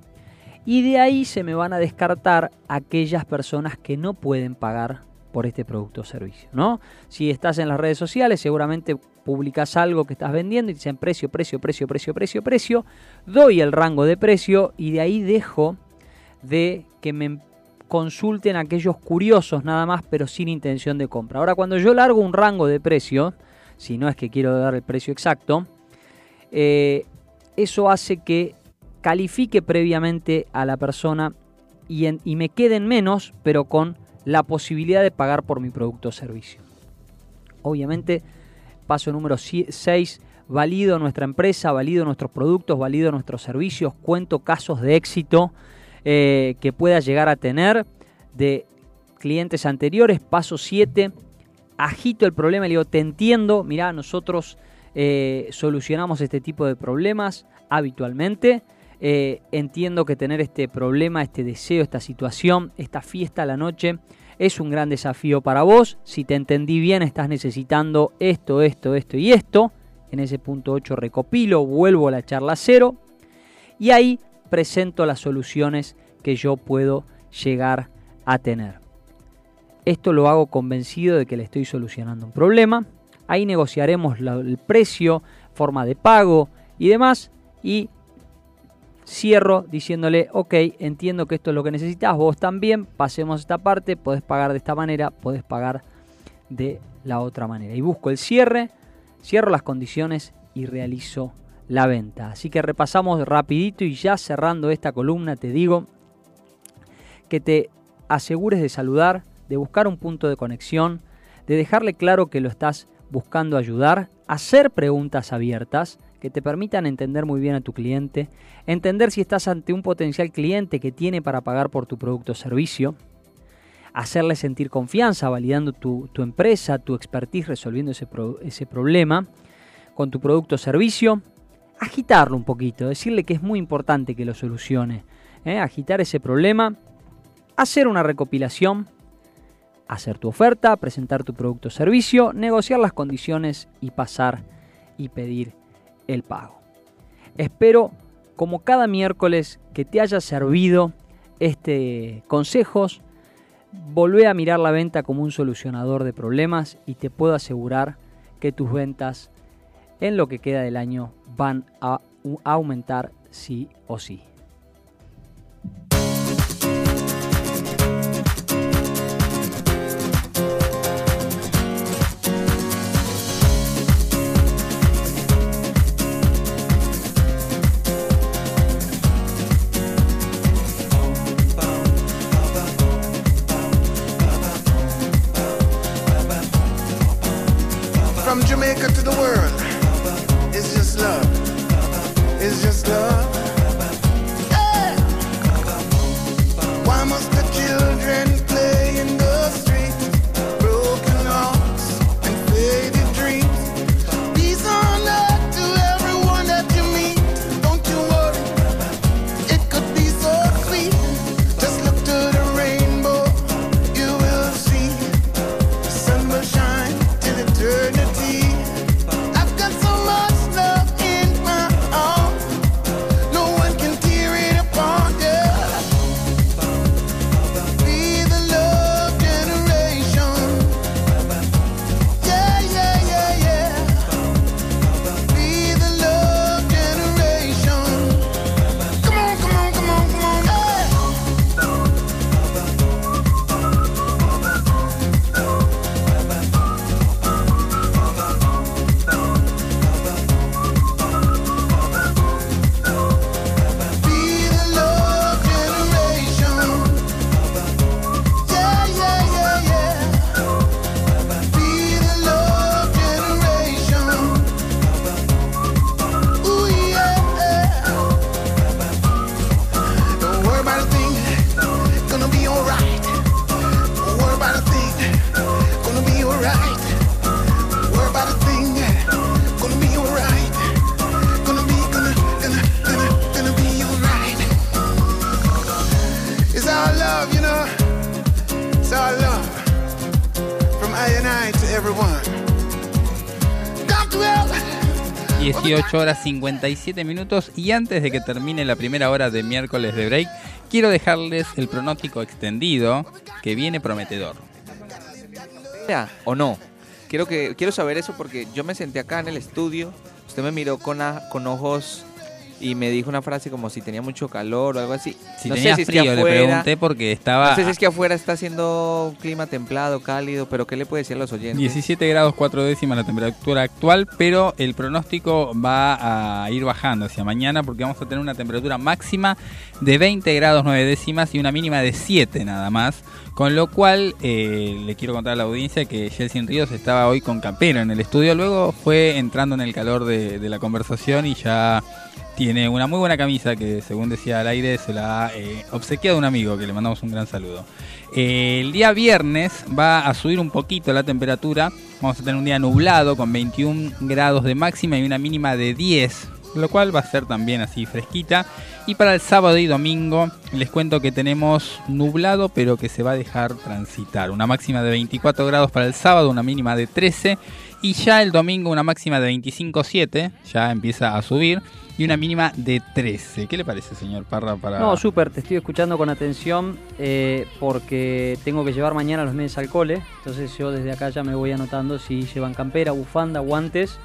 Y de ahí se me van a descartar aquellas personas que no pueden pagar por este producto o servicio, ¿no? Si estás en las redes sociales, seguramente publicas algo que estás vendiendo y dicen precio, precio, precio, precio, precio, precio. Doy el rango de precio y de ahí dejo de que me consulten aquellos curiosos nada más, pero sin intención de compra. Ahora, cuando yo largo un rango de precio, si no es que quiero dar el precio exacto, eh, eso hace que califique previamente a la persona y, y me queden menos, pero con la posibilidad de pagar por mi producto o servicio. Obviamente, paso número 6, valido nuestra empresa, valido nuestros productos, valido nuestros servicios, cuento casos de éxito eh, que pueda llegar a tener de clientes anteriores. Paso 7, agito el problema le digo, te entiendo, mirá, nosotros eh, solucionamos este tipo de problemas habitualmente. Eh, entiendo que tener este problema, este deseo, esta situación, esta fiesta a la noche es un gran desafío para vos. Si te entendí bien, estás necesitando esto, esto, esto y esto. En ese punto 8 recopilo, vuelvo a la charla cero y ahí presento las soluciones que yo puedo llegar a tener. Esto lo hago convencido de que le estoy solucionando un problema. Ahí negociaremos el precio, forma de pago y demás. Y cierro diciéndole, ok, entiendo que esto es lo que necesitas, vos también, pasemos esta parte, podés pagar de esta manera, podés pagar de la otra manera. Y busco el cierre, cierro las condiciones y realizo la venta. Así que repasamos rapidito y ya cerrando esta columna te digo que te asegures de saludar, de buscar un punto de conexión, de dejarle claro que lo estás buscando ayudar, hacer preguntas abiertas que te permitan entender muy bien a tu cliente, entender si estás ante un potencial cliente que tiene para pagar por tu producto o servicio, hacerle sentir confianza validando tu, tu empresa, tu expertise resolviendo ese, ese problema con tu producto o servicio, agitarlo un poquito, decirle que es muy importante que lo solucione, ¿eh? agitar ese problema, hacer una recopilación, hacer tu oferta, presentar tu producto o servicio, negociar las condiciones y pasar y pedir el pago. Espero, como cada miércoles, que te haya servido este consejos. Volvé a mirar la venta como un solucionador de problemas y te puedo asegurar que tus ventas en lo que queda del año van a aumentar sí o sí. 18 horas 57 minutos y antes de que termine la primera hora de miércoles de break, quiero dejarles el pronóstico extendido que viene prometedor. o no. Quiero que quiero saber eso porque yo me senté acá en el estudio, usted me miró con, a- con ojos y me dijo una frase como si tenía mucho calor o algo así. Si no tenía sé si es frío, que le afuera, pregunté porque estaba no sé si es que afuera está haciendo clima templado, cálido, pero ¿qué le puede decir a los oyentes? 17 grados 4 décimas la temperatura actual, pero el pronóstico va a ir bajando hacia mañana porque vamos a tener una temperatura máxima de 20 grados 9 décimas y una mínima de 7 nada más. Con lo cual, eh, le quiero contar a la audiencia que Jelsin Ríos estaba hoy con campero en el estudio. Luego fue entrando en el calor de, de la conversación y ya tiene una muy buena camisa que, según decía al aire, se la ha eh, obsequiado un amigo que le mandamos un gran saludo. Eh, el día viernes va a subir un poquito la temperatura. Vamos a tener un día nublado con 21 grados de máxima y una mínima de 10, lo cual va a ser también así fresquita. Y para el sábado y domingo les cuento que tenemos nublado pero que se va a dejar transitar. Una máxima de 24 grados para el sábado, una mínima de 13. Y ya el domingo una máxima de 25,7, ya empieza a subir. Y una mínima de 13. ¿Qué le parece, señor Parra? Para... No, súper, te estoy escuchando con atención eh, porque tengo que llevar mañana los nenes al cole. Entonces yo desde acá ya me voy anotando si llevan campera, bufanda, guantes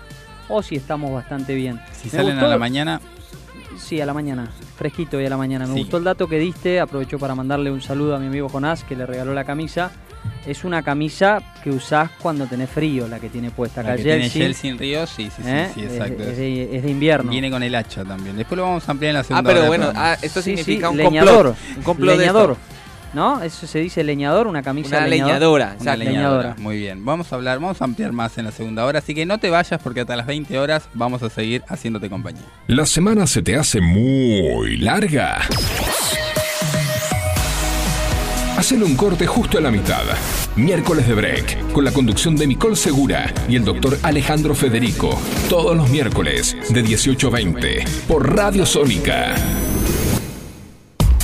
o si estamos bastante bien. Si Me salen gustó- a la mañana, Sí, a la mañana, fresquito y a la mañana. Me Sí. gustó el dato que diste, aprovecho para mandarle un saludo a mi amigo Jonás que le regaló la camisa. Es una camisa que usás cuando tenés frío, la que tiene puesta acá la que tiene Jelsin, Jelsin Ríos, sí, sí, sí, ¿eh? sí, exacto. Es, de, es de invierno. Viene con el hacha también. Después lo vamos a ampliar en la Ah, segunda pero hora del bueno, ah, esto Sí, significa sí, un leñador, complot. Un complot de leñador. esto. ¿No? Eso se dice leñador, una camisa Una leñador. leñadora, Una leñadora. leñadora. Muy bien. Vamos a hablar, vamos a ampliar más en la segunda hora. Así que no te vayas porque hasta las 20 horas vamos a seguir haciéndote compañía. ¿La semana se te hace muy larga? Hacen un corte justo a la mitad. Miércoles de Break, con la conducción de Nicole Segura y el doctor Alejandro Federico. Todos los miércoles, de 18 a 20, por Radio Sónica.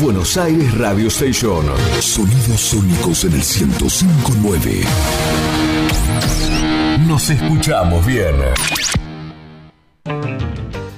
Buenos Aires Radio Station. Sonidos sónicos en el 1059. Nos escuchamos bien.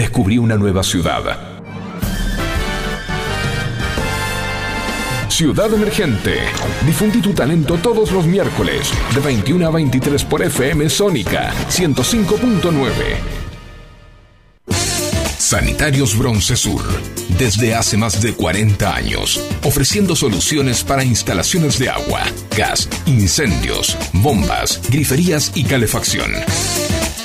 Descubrí una nueva ciudad. Ciudad Emergente. Difundí tu talento todos los miércoles, de 21 a 23 por FM Sónica 105.9. Sanitarios Bronce Sur. Desde hace más de 40 años, ofreciendo soluciones para instalaciones de agua, gas, incendios, bombas, griferías y calefacción.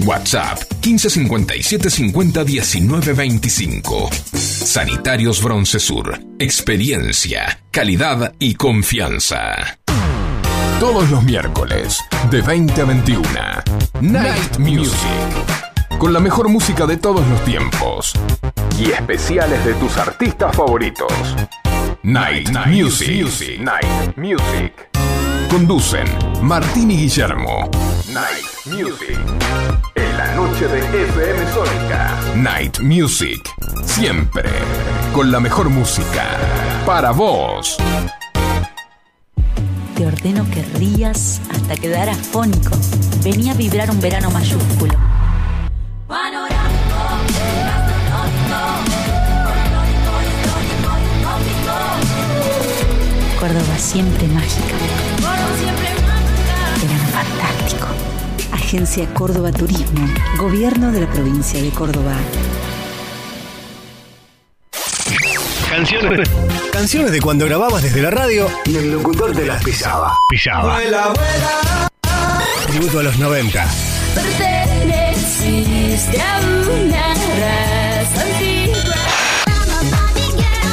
WhatsApp 1557 50 19 25. Sanitarios Broncesur. Experiencia, calidad y confianza. Todos los miércoles, de 20 a 21. Night Music. Con la mejor música de todos los tiempos. Y especiales de tus artistas favoritos. Night, Music. Night Music. Conducen Martín y Guillermo. Night Music. En la noche de FM Sónica. Night Music. Siempre. Con la mejor música. Para vos. Te ordeno que rías hasta quedar afónico. Venía a vibrar un verano mayúsculo. Córdoba siempre mágica. Agencia Córdoba Turismo, Gobierno de la provincia de Córdoba. Canciones. Canciones de cuando grababas desde la radio y el locutor te las pisaba. Pisaba. Tributo a los 90. Perteneciste a una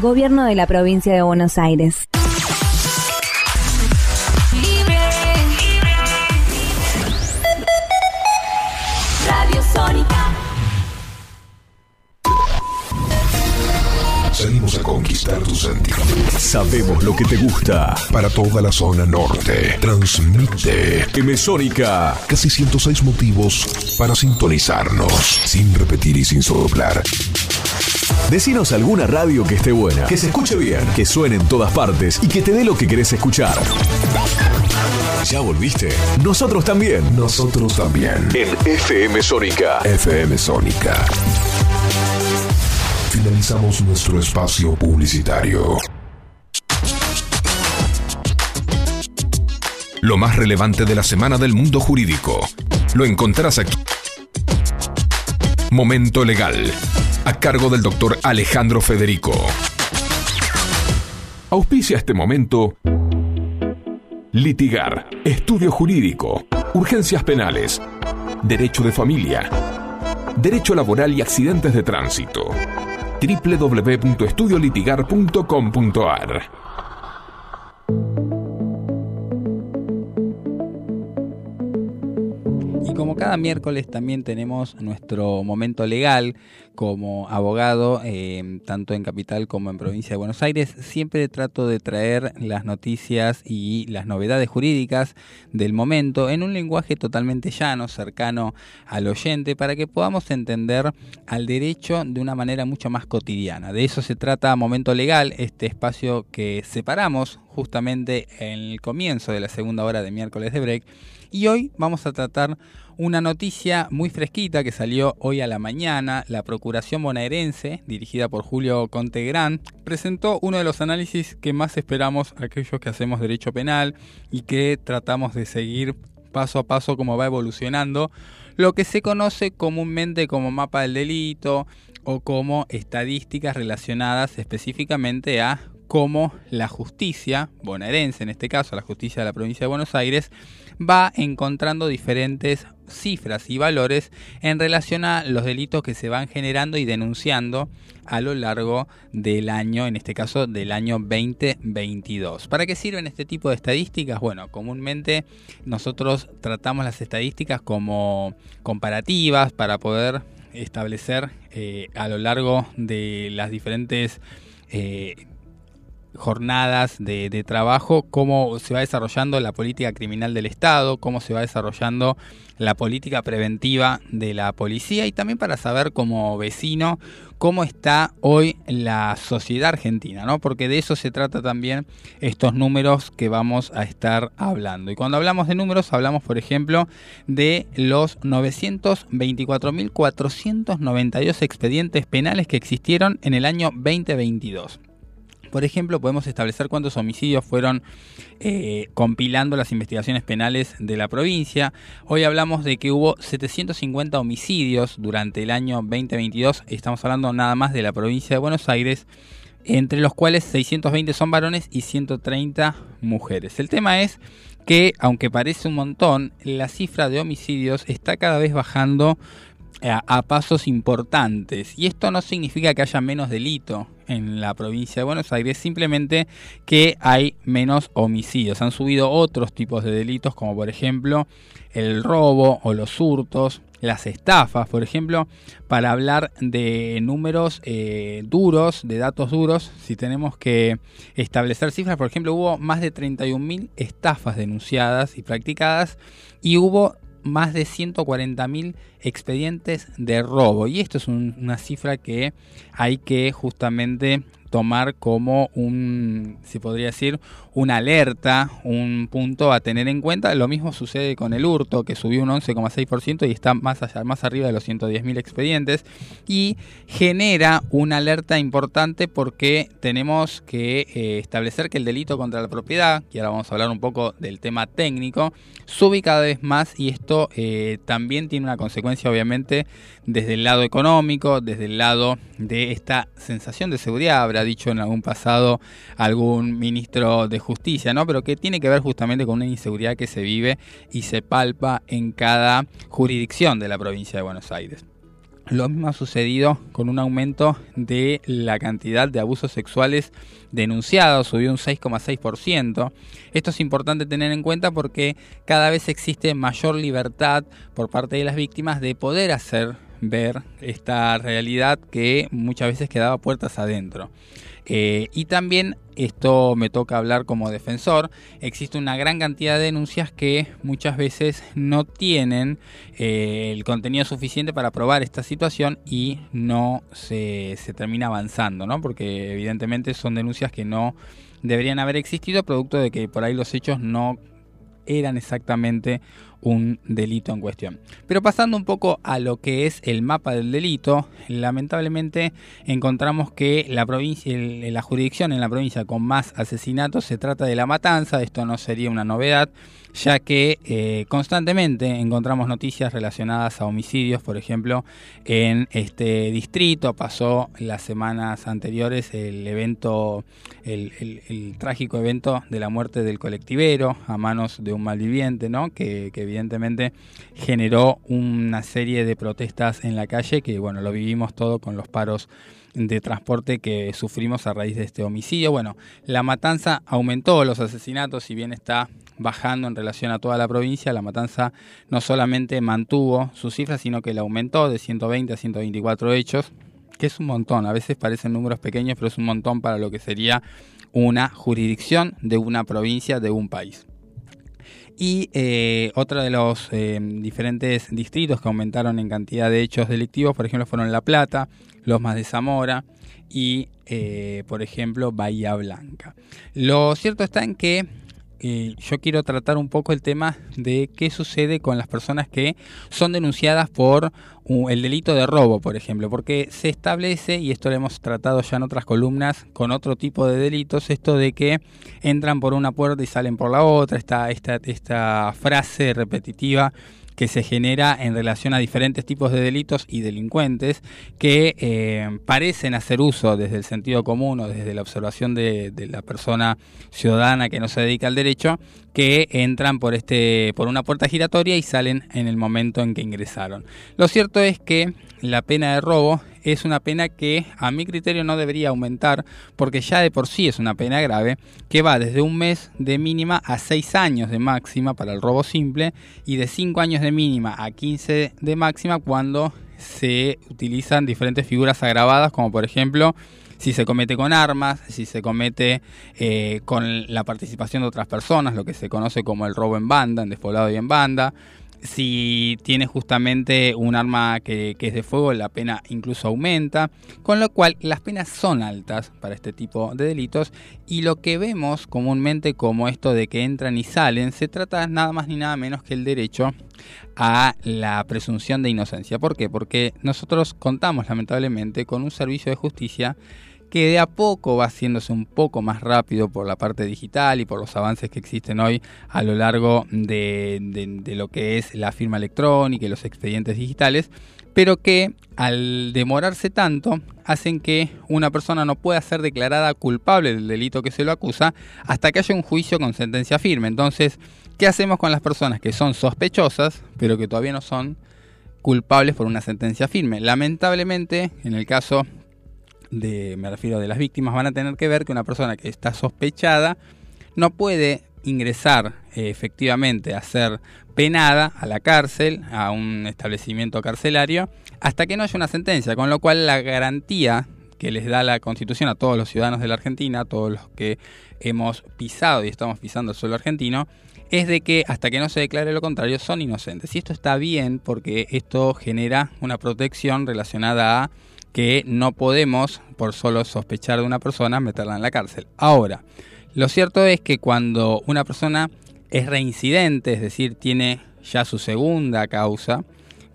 Gobierno de la provincia de Buenos Aires. Radio Sónica. Salimos a conquistar tus sentidos. Sabemos lo que te gusta. Para toda la zona norte. Transmite. Emesónica. Casi 106 motivos para sintonizarnos. Sin repetir y sin soplar. Decinos alguna radio que esté buena, que se escuche bien, que suene en todas partes y que te dé lo que querés escuchar. ¿Ya volviste? Nosotros también. Nosotros también. En FM Sónica. FM Sónica. Finalizamos nuestro espacio publicitario. Lo más relevante de la semana del mundo jurídico. Lo encontrarás aquí. Momento Legal. A cargo del doctor Alejandro Federico. Auspicia este momento. Litigar. Estudio jurídico. Urgencias penales. Derecho de familia. Derecho laboral y accidentes de tránsito. www.estudiolitigar.com.ar cada miércoles también tenemos nuestro momento legal como abogado, eh, tanto en Capital como en Provincia de Buenos Aires, siempre trato de traer las noticias y las novedades jurídicas del momento en un lenguaje totalmente llano, cercano al oyente, para que podamos entender al derecho de una manera mucho más cotidiana. De eso se trata Momento Legal, este espacio que separamos justamente en el comienzo de la segunda hora de miércoles de break. Y hoy vamos a tratar una noticia muy fresquita que salió hoy a la mañana. La Procuración Bonaerense, dirigida por Julio Contegrán, presentó uno de los análisis que más esperamos aquellos que hacemos derecho penal y que tratamos de seguir paso a paso cómo va evolucionando lo que se conoce comúnmente como mapa del delito o como estadísticas relacionadas específicamente a cómo la justicia bonaerense, en este caso la justicia de la provincia de Buenos Aires, va encontrando diferentes cifras y valores en relación a los delitos que se van generando y denunciando a lo largo del año, en este caso del año 2022. ¿Para qué sirven este tipo de estadísticas? Bueno, comúnmente nosotros tratamos las estadísticas como comparativas para poder establecer eh, a lo largo de las diferentes eh, jornadas de, trabajo, cómo se va desarrollando la política criminal del Estado, cómo se va desarrollando la política preventiva de la policía y también para saber como vecino cómo está hoy la sociedad argentina, ¿no? Porque de eso se trata también estos números que vamos a estar hablando. Y cuando hablamos de números, hablamos, por ejemplo, de los 924.492 expedientes penales que existieron en el año 2022. Por ejemplo, podemos establecer cuántos homicidios fueron eh, compilando las investigaciones penales de la provincia. Hoy hablamos de que hubo 750 homicidios durante el año 2022. Estamos hablando nada más de la provincia de Buenos Aires, entre los cuales 620 son varones y 130 mujeres. El tema es que, aunque parece un montón, la cifra de homicidios está cada vez bajando a, pasos importantes. Y esto no significa que haya menos delito en la provincia de Buenos Aires, simplemente que hay menos homicidios. Han subido otros tipos de delitos, como por ejemplo el robo o los hurtos, las estafas, por ejemplo, para hablar de números eh, duros, de datos duros, si tenemos que establecer cifras, por ejemplo, hubo más de 31.000 estafas denunciadas y practicadas y hubo más de 140.000 expedientes de robo. Y esto es un- una cifra que hay que justamente tomar como un, se podría decir, una alerta, un punto a tener en cuenta. Lo mismo sucede con el hurto, que subió un 11,6% y está más allá, más arriba de los 110.000 expedientes. Y genera una alerta importante porque tenemos que eh, establecer que el delito contra la propiedad, y ahora vamos a hablar un poco del tema técnico, sube cada vez más y esto eh, también tiene una consecuencia obviamente desde el lado económico, desde el lado de esta sensación de seguridad, habrá dicho en algún pasado algún ministro de justicia, ¿no? Pero que tiene que ver justamente con una inseguridad que se vive y se palpa en cada jurisdicción de la provincia de Buenos Aires. Lo mismo ha sucedido con un aumento de la cantidad de abusos sexuales denunciados, subió un 6,6%. Esto es importante tener en cuenta porque cada vez existe mayor libertad por parte de las víctimas de poder hacer ver esta realidad que muchas veces quedaba puertas adentro. Eh, y también, esto me toca hablar como defensor, existe una gran cantidad de denuncias que muchas veces no tienen eh, el contenido suficiente para probar esta situación y no se, se termina avanzando, ¿no? Porque evidentemente son denuncias que no deberían haber existido, producto de que por ahí los hechos no eran exactamente un delito en cuestión. Pero pasando un poco a lo que es el mapa del delito, lamentablemente encontramos que la provincia, la jurisdicción en la provincia con más asesinatos se trata de la matanza, esto no sería una novedad, ya que eh, constantemente encontramos noticias relacionadas a homicidios, por ejemplo, en este distrito pasó las semanas anteriores el evento, el, trágico evento de la muerte del colectivero a manos de un malviviente, ¿no? Que, que evidentemente generó una serie de protestas en la calle que, bueno, lo vivimos todo con los paros de transporte que sufrimos a raíz de este homicidio. Bueno, la matanza aumentó los asesinatos, si bien está bajando en relación a toda la provincia, la matanza no solamente mantuvo su cifra, sino que la aumentó de 120 a 124 hechos, que es un montón, a veces parecen números pequeños, pero es un montón para lo que sería una jurisdicción de una provincia, de un país. Y eh, otro de los eh, diferentes distritos que aumentaron en cantidad de hechos delictivos, por ejemplo, fueron La Plata, Los Más de Zamora y, eh, por ejemplo, Bahía Blanca. Lo cierto está en que eh, yo quiero tratar un poco el tema de qué sucede con las personas que son denunciadas por uh, el delito de robo, por ejemplo, porque se establece, y esto lo hemos tratado ya en otras columnas, con otro tipo de delitos, esto de que entran por una puerta y salen por la otra, esta, esta, esta frase repetitiva que se genera en relación a diferentes tipos de delitos y delincuentes que eh, parecen hacer uso desde el sentido común o desde la observación de, de la persona ciudadana que no se dedica al derecho, que entran por, este, por una puerta giratoria y salen en el momento en que ingresaron. Lo cierto es que la pena de robo es una pena que a mi criterio no debería aumentar porque ya de por sí es una pena grave que va desde un mes de mínima a 6 años de máxima para el robo simple y de 5 años de mínima a 15 de máxima cuando se utilizan diferentes figuras agravadas como por ejemplo si se comete con armas, si se comete eh, con la participación de otras personas, lo que se conoce como el robo en banda, en despoblado y en banda, si tiene justamente un arma que, que, es de fuego, la pena incluso aumenta, con lo cual las penas son altas para este tipo de delitos y lo que vemos comúnmente como esto de que entran y salen, se trata nada más ni nada menos que el derecho a la presunción de inocencia. ¿Por qué? Porque nosotros contamos lamentablemente con un servicio de justicia que de a poco va haciéndose un poco más rápido por la parte digital y por los avances que existen hoy a lo largo de, de, lo que es la firma electrónica y los expedientes digitales, pero que al demorarse tanto hacen que una persona no pueda ser declarada culpable del delito que se lo acusa hasta que haya un juicio con sentencia firme. Entonces, ¿qué hacemos con las personas que son sospechosas, pero que todavía no son culpables por una sentencia firme. Lamentablemente, en el caso de, me refiero de las víctimas, van a tener que ver que una persona que está sospechada no puede ingresar eh, efectivamente a ser penada a la cárcel, a un establecimiento carcelario, hasta que no haya una sentencia, con lo cual la garantía que les da la Constitución a todos los ciudadanos de la Argentina, a todos los que hemos pisado y estamos pisando el suelo argentino, es de que hasta que no se declare lo contrario son inocentes. Y esto está bien porque esto genera una protección relacionada a que no podemos, por solo sospechar de una persona, meterla en la cárcel. Ahora, lo cierto es que cuando una persona es reincidente, es decir, tiene ya su segunda causa,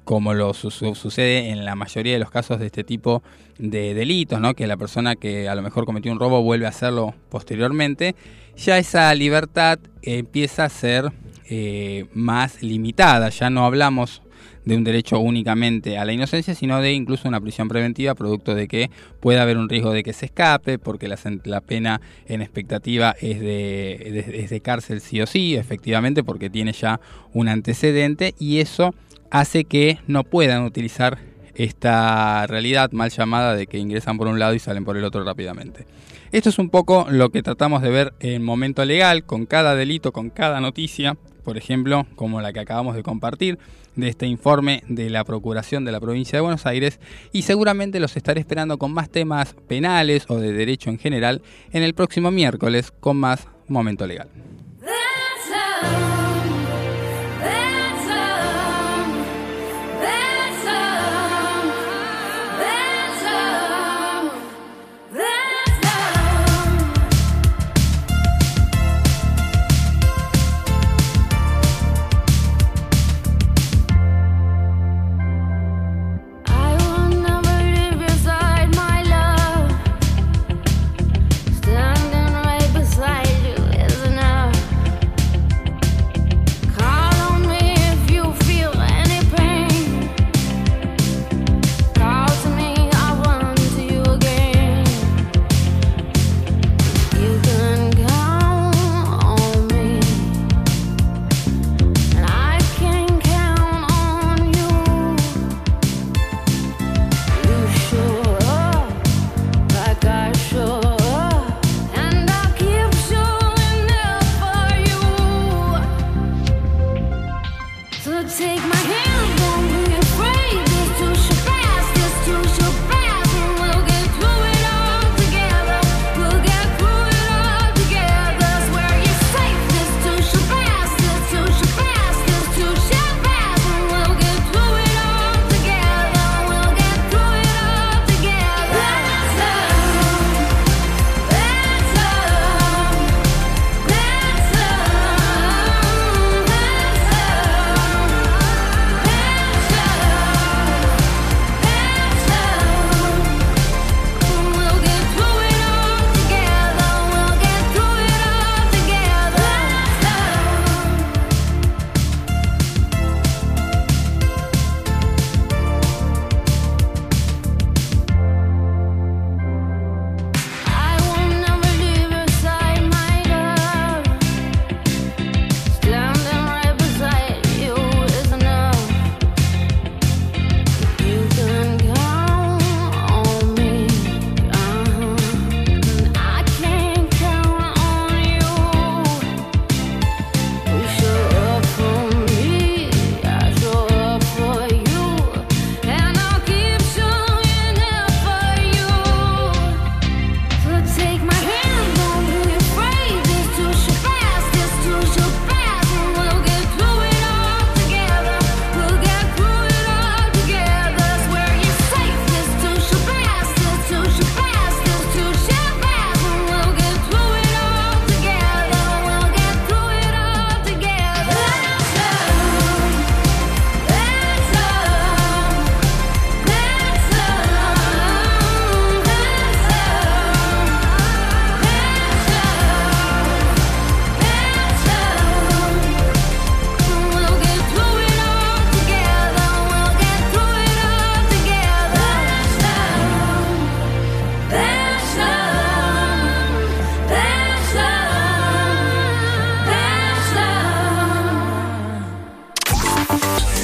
como lo su- su- sucede en la mayoría de los casos de este tipo de delitos, ¿no? que la persona que a lo mejor cometió un robo vuelve a hacerlo posteriormente, ya esa libertad empieza a ser eh, más limitada. Ya no hablamos de un derecho únicamente a la inocencia, sino de incluso una prisión preventiva, producto de que puede haber un riesgo de que se escape, porque la pena en expectativa es de, de- es de cárcel sí o sí, efectivamente, porque tiene ya un antecedente, y eso hace que no puedan utilizar esta realidad mal llamada de que ingresan por un lado y salen por el otro rápidamente. Esto es un poco lo que tratamos de ver en momento legal, con cada delito, con cada noticia, por ejemplo, como la que acabamos de compartir, de este informe de la Procuración de la Provincia de Buenos Aires, y seguramente los estaré esperando con más temas penales o de derecho en general en el próximo miércoles con más momento legal.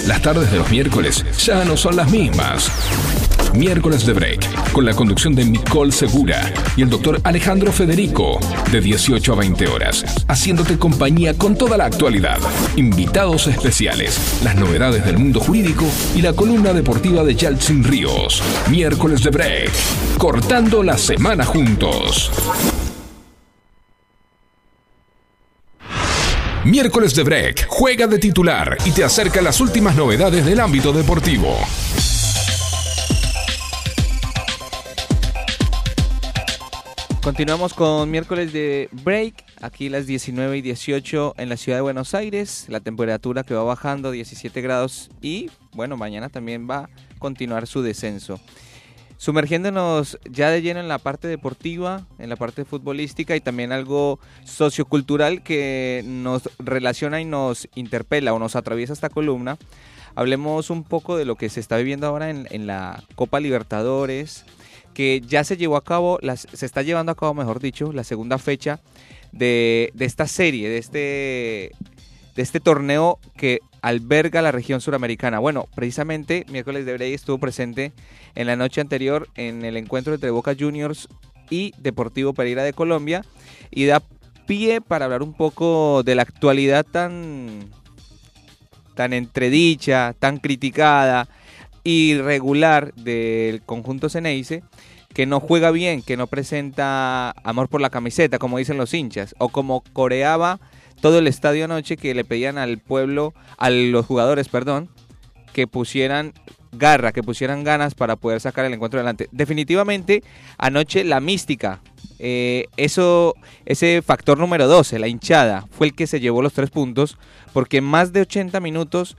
Las tardes de los miércoles ya no son las mismas. Miércoles de Break, con la conducción de Nicole Segura y el doctor Alejandro Federico, de 18 a 20 horas, haciéndote compañía con toda la actualidad, invitados especiales, las novedades del mundo jurídico y la columna deportiva de Yaltsin Ríos. Miércoles de Break, cortando la semana juntos. Miércoles de Break, juega de titular y te acerca las últimas novedades del ámbito deportivo. Continuamos con miércoles de break, aquí las 19 y 18 en la ciudad de Buenos Aires, la temperatura que va bajando 17 grados y bueno, mañana también va a continuar su descenso. Sumergiéndonos ya de lleno en la parte deportiva, en la parte futbolística y también algo sociocultural que nos relaciona y nos interpela o nos atraviesa esta columna, hablemos un poco de lo que se está viviendo ahora en, la Copa Libertadores, que ya se llevó a cabo, se está llevando a cabo, mejor dicho, la segunda fecha de, esta serie, de este, de este torneo que alberga la región suramericana. Bueno, precisamente miércoles de Brey estuvo presente en la noche anterior en el encuentro entre Boca Juniors y Deportivo Pereira de Colombia y da pie para hablar un poco de la actualidad tan tan entredicha, tan criticada, irregular del conjunto Ceneice, que no juega bien, que no presenta amor por la camiseta, como dicen los hinchas, o como coreaba todo el estadio anoche que le pedían al pueblo, a los jugadores, perdón, que pusieran garra, que pusieran ganas para poder sacar el encuentro adelante. Definitivamente, anoche la mística, eh, eso, ese factor número 12, la hinchada, fue el que se llevó los tres puntos, porque en más de 80 minutos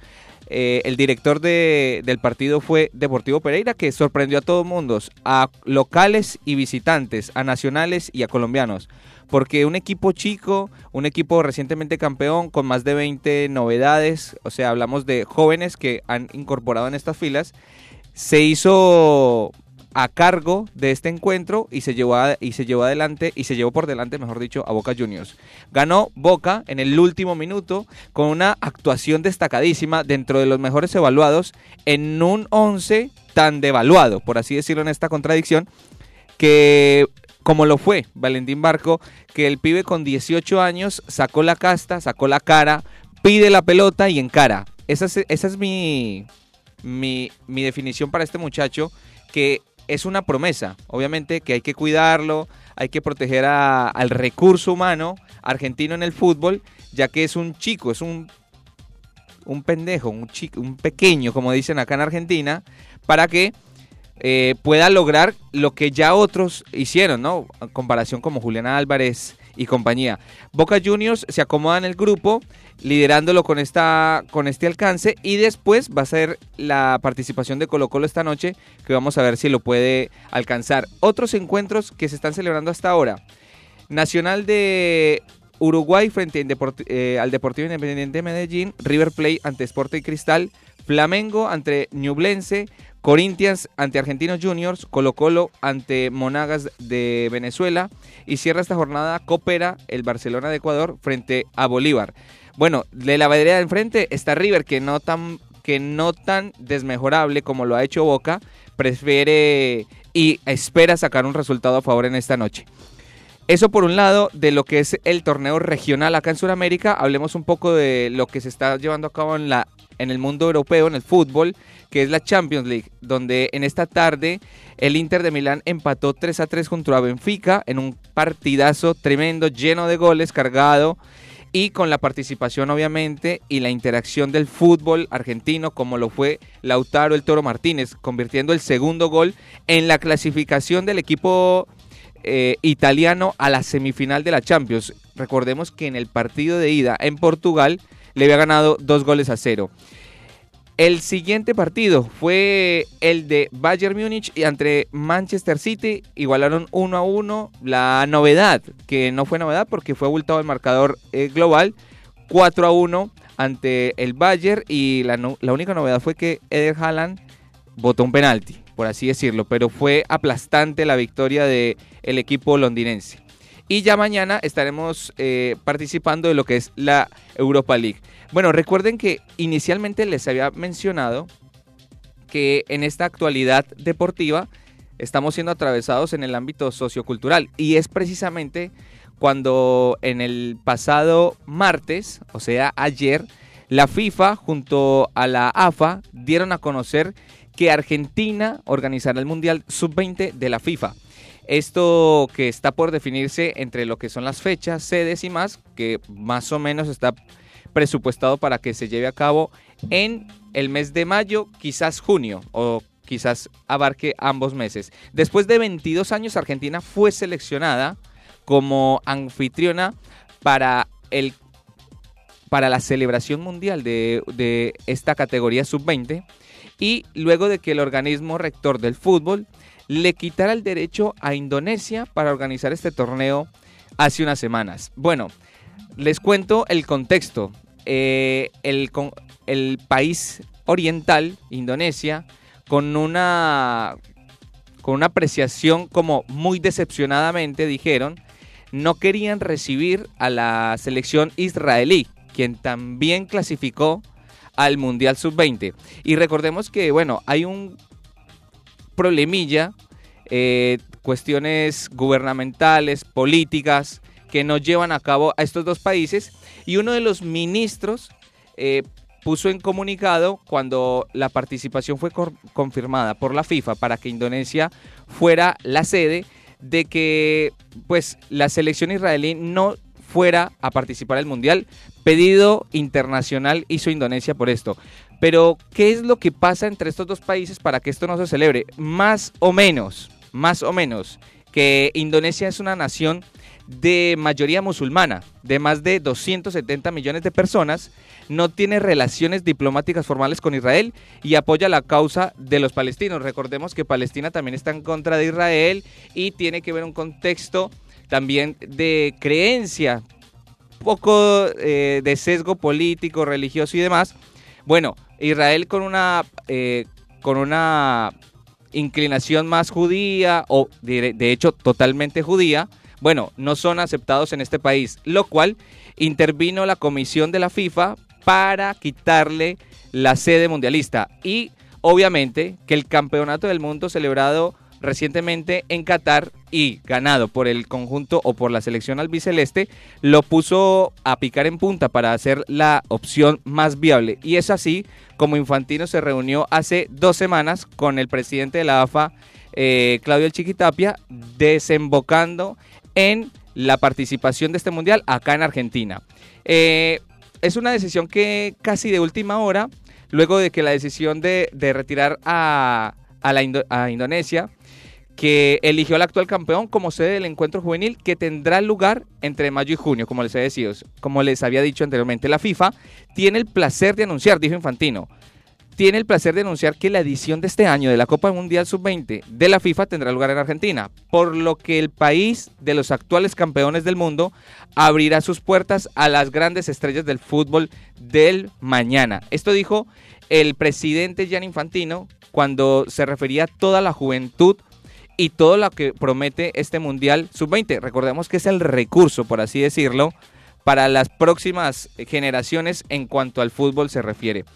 eh, el director de- del partido fue Deportivo Pereira, que sorprendió a todo el mundo, a locales y visitantes, a nacionales y a colombianos. Porque un equipo chico, un equipo recientemente campeón, con más de 20 novedades, o sea, hablamos de jóvenes que han incorporado en estas filas, se hizo a cargo de este encuentro y se llevó y se llevó adelante y se llevó por delante, mejor dicho, a Boca Juniors. Ganó Boca en el último minuto con una actuación destacadísima dentro de los mejores evaluados en un 11 tan devaluado, por así decirlo en esta contradicción, que como lo fue Valentín Barco, que el pibe con 18 años sacó la casta, sacó la cara, pide la pelota y encara. Esa es, esa es mi, mi, mi definición para este muchacho, que es una promesa. Obviamente que hay que cuidarlo, hay que proteger a- al recurso humano argentino en el fútbol, ya que es un chico, es un, un pendejo, un, chico, un pequeño, como dicen acá en Argentina, para que eh, pueda lograr lo que ya otros hicieron, ¿no? En comparación como Julián Álvarez y compañía. Boca Juniors se acomoda en el grupo, liderándolo con, esta, con este alcance y después va a ser la participación de Colo Colo esta noche, que vamos a ver si lo puede alcanzar. Otros encuentros que se están celebrando hasta ahora. Nacional de Uruguay frente eh, al Deportivo Independiente de Medellín, River Plate ante Sporting y Cristal, Flamengo ante Ñublense, Corinthians ante Argentinos Juniors, Colo Colo ante Monagas de Venezuela y cierra esta jornada Coopera el Barcelona de Ecuador frente a Bolívar. Bueno, de la vereda de enfrente está River que no tan que no tan desmejorable como lo ha hecho Boca, prefiere y espera sacar un resultado a favor en esta noche. Eso por un lado de lo que es el torneo regional acá en Sudamérica. Hablemos un poco de lo que se está llevando a cabo en, la, en el mundo europeo, en el fútbol, que es la Champions League, donde en esta tarde el Inter de Milán empató 3 a 3 junto a Benfica en un partidazo tremendo, lleno de goles, cargado y con la participación obviamente y la interacción del fútbol argentino como lo fue Lautaro el Toro Martínez, convirtiendo el segundo gol en la clasificación del equipo eh, italiano a la semifinal de la Champions. Recordemos que en el partido de ida en Portugal le había ganado dos goles a cero. El siguiente partido fue el de Bayern Múnich y entre Manchester City igualaron 1 a 1. La novedad, que no fue novedad porque fue abultado el marcador eh, global, 4 a 1 ante el Bayern y la, única novedad fue que Eder Haaland votó un penalti, por así decirlo, pero fue aplastante la victoria del equipo londinense. Y ya mañana estaremos eh, participando de lo que es la Europa League. Bueno, recuerden que inicialmente les había mencionado que en esta actualidad deportiva estamos siendo atravesados en el ámbito sociocultural y es precisamente cuando en el pasado martes, o sea, ayer, la FIFA junto a la AFA dieron a conocer que Argentina organizará el Mundial Sub-20 de la FIFA. Esto que está por definirse entre lo que son las fechas, sedes y más, que más o menos está presupuestado para que se lleve a cabo en el mes de mayo, quizás junio o quizás abarque ambos meses. Después de 22 años, Argentina fue seleccionada como anfitriona para el para la celebración mundial de, de esta categoría sub-20 y luego de que el organismo rector del fútbol le quitara el derecho a Indonesia para organizar este torneo hace unas semanas. Bueno, les cuento el contexto. Eh, el, el país oriental, Indonesia, con una, con una apreciación como muy decepcionadamente dijeron, no querían recibir a la selección israelí, quien también clasificó al Mundial Sub-20. Y recordemos que, bueno, hay un problemilla, eh, cuestiones gubernamentales, políticas, que no llevan a cabo a estos dos países. Y uno de los ministros eh, puso en comunicado cuando la participación fue confirmada por la FIFA para que Indonesia fuera la sede de que pues la selección israelí no fuera a participar del mundial. Pedido internacional hizo Indonesia por esto. Pero, ¿qué es lo que pasa entre estos dos países para que esto no se celebre? Más o menos, más o menos, que Indonesia es una nación de mayoría musulmana, de más de 270 millones de personas, no tiene relaciones diplomáticas formales con Israel y apoya la causa de los palestinos. Recordemos que Palestina también está en contra de Israel y tiene que ver un contexto también de creencia, poco eh, de sesgo político, religioso y demás. Bueno, Israel con una, eh, con una inclinación más judía o de, de hecho totalmente judía, bueno, no son aceptados en este país, lo cual intervino la comisión de la FIFA para quitarle la sede mundialista. Y obviamente que el campeonato del mundo celebrado recientemente en Qatar y ganado por el conjunto o por la selección albiceleste, lo puso a picar en punta para hacer la opción más viable. Y es así como Infantino se reunió hace dos semanas con el presidente de la AFA, eh, Claudio El Chiquitapia, desembocando en la participación de este mundial acá en Argentina. Eh, es una decisión que casi de última hora, luego de que la decisión de, retirar a, la a Indonesia, que eligió al actual campeón como sede del encuentro juvenil que tendrá lugar entre mayo y junio, como les, he decido, como les había dicho anteriormente. La FIFA tiene el placer de anunciar, dijo Infantino, tiene el placer de anunciar que la edición de este año de la Copa Mundial Sub-20 de la FIFA tendrá lugar en Argentina, por lo que el país de los actuales campeones del mundo abrirá sus puertas a las grandes estrellas del fútbol del mañana. Esto dijo el presidente Gian Infantino cuando se refería a toda la juventud y todo lo que promete este Mundial Sub-20. Recordemos que es el recurso, por así decirlo, para las próximas generaciones en cuanto al fútbol se refiere.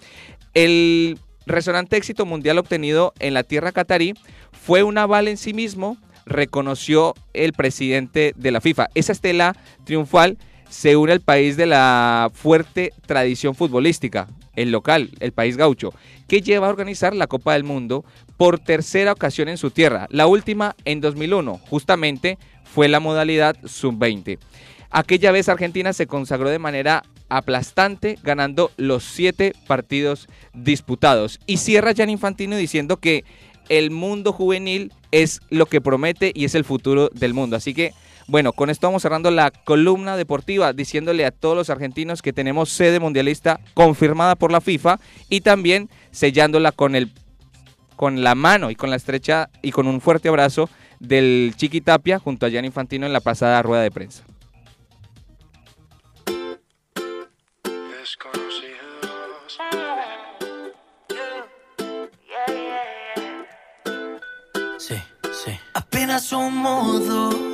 El resonante éxito mundial obtenido en la tierra catarí fue un aval en sí mismo, reconoció el presidente de la FIFA. Esa estela triunfal se une al país de la fuerte tradición futbolística, el local, el país gaucho, que lleva a organizar la Copa del Mundo por tercera ocasión en su tierra. La última en 2001, justamente fue la modalidad sub-20. Aquella vez Argentina se consagró de manera aplastante, ganando los siete partidos disputados. Y cierra Gian Infantino diciendo que el mundo juvenil es lo que promete y es el futuro del mundo. Así que, bueno, con esto vamos cerrando la columna deportiva, diciéndole a todos los argentinos que tenemos sede mundialista confirmada por la FIFA y también sellándola con el con la mano y con la estrecha y con un fuerte abrazo del Chiqui Tapia junto a Gian Infantino en la pasada rueda de prensa. Sí, sí. Apenas somos dos.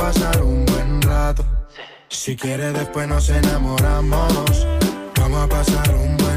pasar un buen rato. Si quiere después nos enamoramos. Vamos a pasar un buen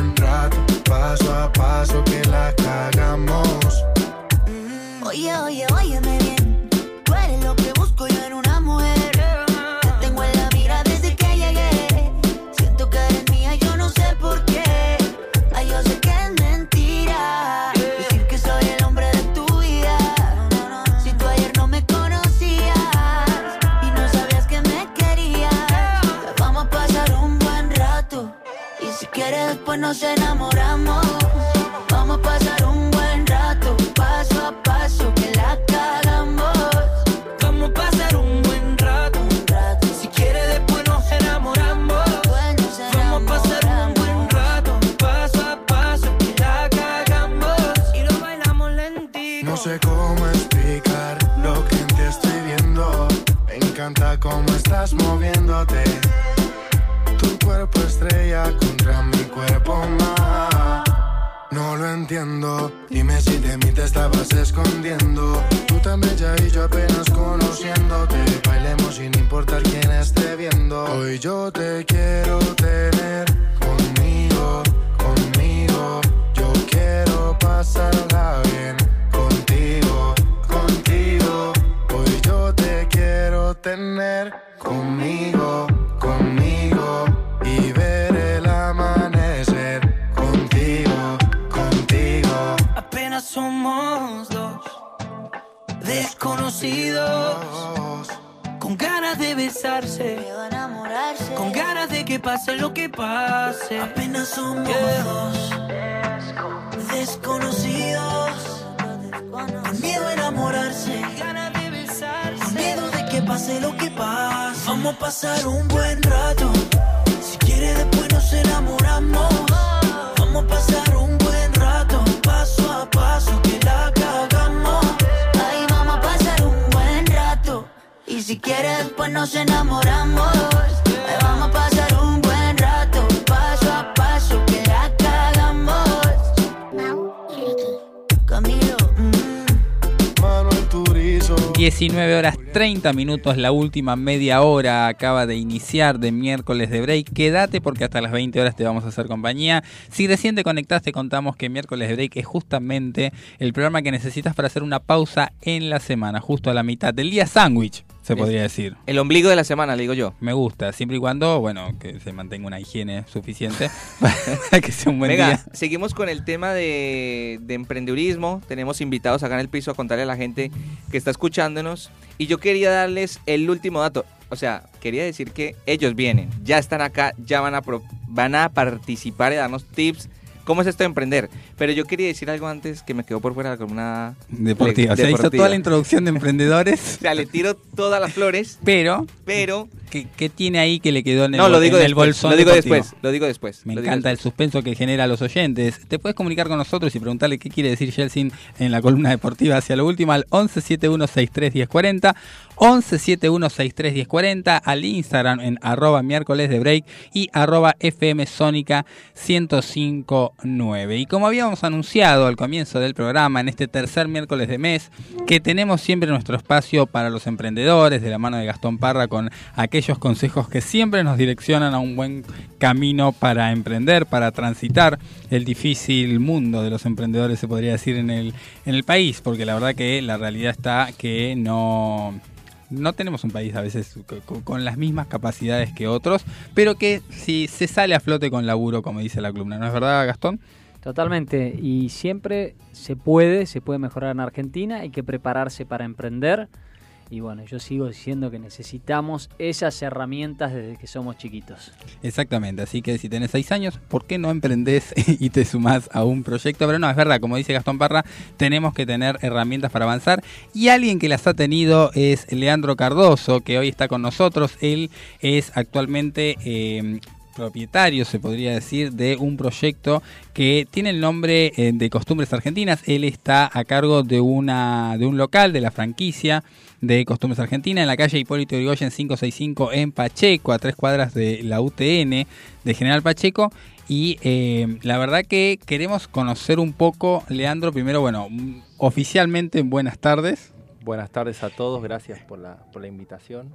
minutos, la última media hora acaba de iniciar de miércoles de break. Quédate porque hasta las 20 horas te vamos a hacer compañía. Si recién te conectaste, contamos que miércoles de break es justamente el programa que necesitas para hacer una pausa en la semana, justo a la mitad del día sándwich, se podría decir. El ombligo de la semana, le digo yo. Me gusta, siempre y cuando, bueno, que se mantenga una higiene suficiente para que sea un buen Venga, día. seguimos con el tema de, de emprendedurismo. Tenemos invitados acá en el piso a contarle a la gente que está escuchándonos. Y yo quería darles el último dato. O sea, quería decir que ellos vienen, ya están acá, ya van a, pro- van a participar y darnos tips. ¿Cómo es esto de emprender? Pero yo quería decir algo antes que me quedó por fuera de la columna Deportiva. O sea, hizo toda la introducción de emprendedores, O sea, le tiro todas las flores, pero pero... ¿qué, qué tiene ahí que le quedó en el, No, lo digo en el después, bolsón lo digo deportivo? después, lo digo después. Me encanta el suspenso que genera a los oyentes. Te puedes comunicar con nosotros y preguntarle qué quiere decir Yeltsin en la columna deportiva hacia lo último al 1171631040, 1171631040, al Instagram en arroba miércoles de break y arroba FM Sónica 1059. Y como habíamos anunciado al comienzo del programa, en este tercer miércoles de mes, que tenemos siempre nuestro espacio para los emprendedores, de la mano de Gastón Parra, con aquellos consejos que siempre nos direccionan a un buen camino para emprender, para transitar el difícil mundo de los emprendedores, se podría decir, en el, en el país, porque la verdad que la realidad está que no no tenemos un país a veces co- co- con las mismas capacidades que otros, pero que si se sale a flote con laburo, como dice la columna, ¿no es verdad, Gastón? Totalmente, y siempre se puede, se puede mejorar en Argentina, hay que prepararse para emprender Y bueno, yo sigo diciendo que necesitamos esas herramientas desde que somos chiquitos. Exactamente, así que si tenés seis años, ¿por qué no emprendés y te sumás a un proyecto? Pero no, es verdad, como dice Gastón Parra, tenemos que tener herramientas para avanzar. Y alguien que las ha tenido es Leandro Cardoso, que hoy está con nosotros. Él es actualmente... eh, propietario, se podría decir, de un proyecto que tiene el nombre eh, de Costumbres Argentinas. Él está a cargo de, una, de un local, de la franquicia de Costumbres Argentinas, en la calle Hipólito Yrigoyen 565 en Pacheco, a tres cuadras de la UTN de General Pacheco. Y eh, la verdad que queremos conocer un poco, Leandro, primero, bueno, mm, oficialmente buenas tardes. Buenas tardes a todos, gracias por la, por la invitación.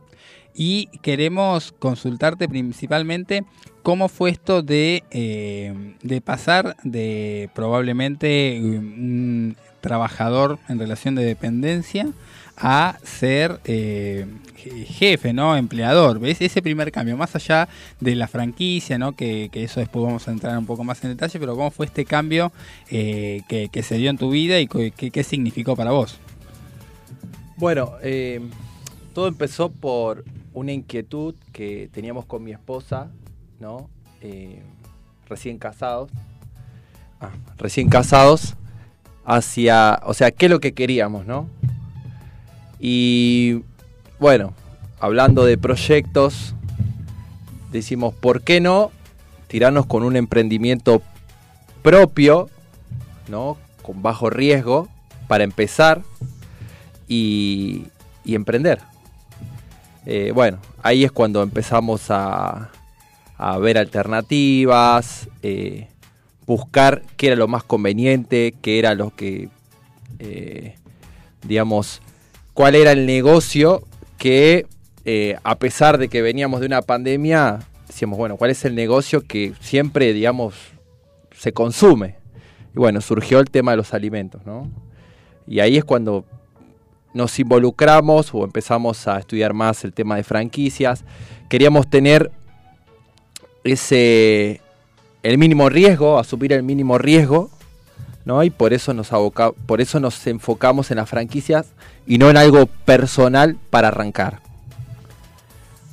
Y queremos consultarte principalmente cómo fue esto de, eh, pasar de probablemente un trabajador en relación de dependencia a ser eh, je- jefe, ¿no? Empleador. ¿Ves? Ese primer cambio, más allá de la franquicia, ¿no? Que, que eso después vamos a entrar un poco más en detalle, pero cómo fue este cambio eh, que, que se dio en tu vida y qué significó para vos. Bueno, eh, todo empezó por una inquietud que teníamos con mi esposa, ¿no? Eh, recién casados. Ah, recién casados hacia, o sea, qué es lo que queríamos, ¿no? Y bueno, hablando de proyectos, decimos, ¿por qué no tirarnos con un emprendimiento propio, ¿no? Con bajo riesgo para empezar y, emprender. Eh, bueno, ahí es cuando empezamos a, ver alternativas, eh, buscar qué era lo más conveniente, qué era lo que, eh, digamos, cuál era el negocio que, a pesar de que veníamos de una pandemia, decíamos, bueno, cuál es el negocio que siempre, digamos, se consume. Y bueno, surgió el tema de los alimentos, ¿no? Y ahí es cuando nos involucramos o empezamos a estudiar más el tema de franquicias. Queríamos tener ese el mínimo riesgo, asumir el mínimo riesgo, ¿no? Y por eso nos aboca- por eso nos enfocamos en las franquicias y no en algo personal para arrancar.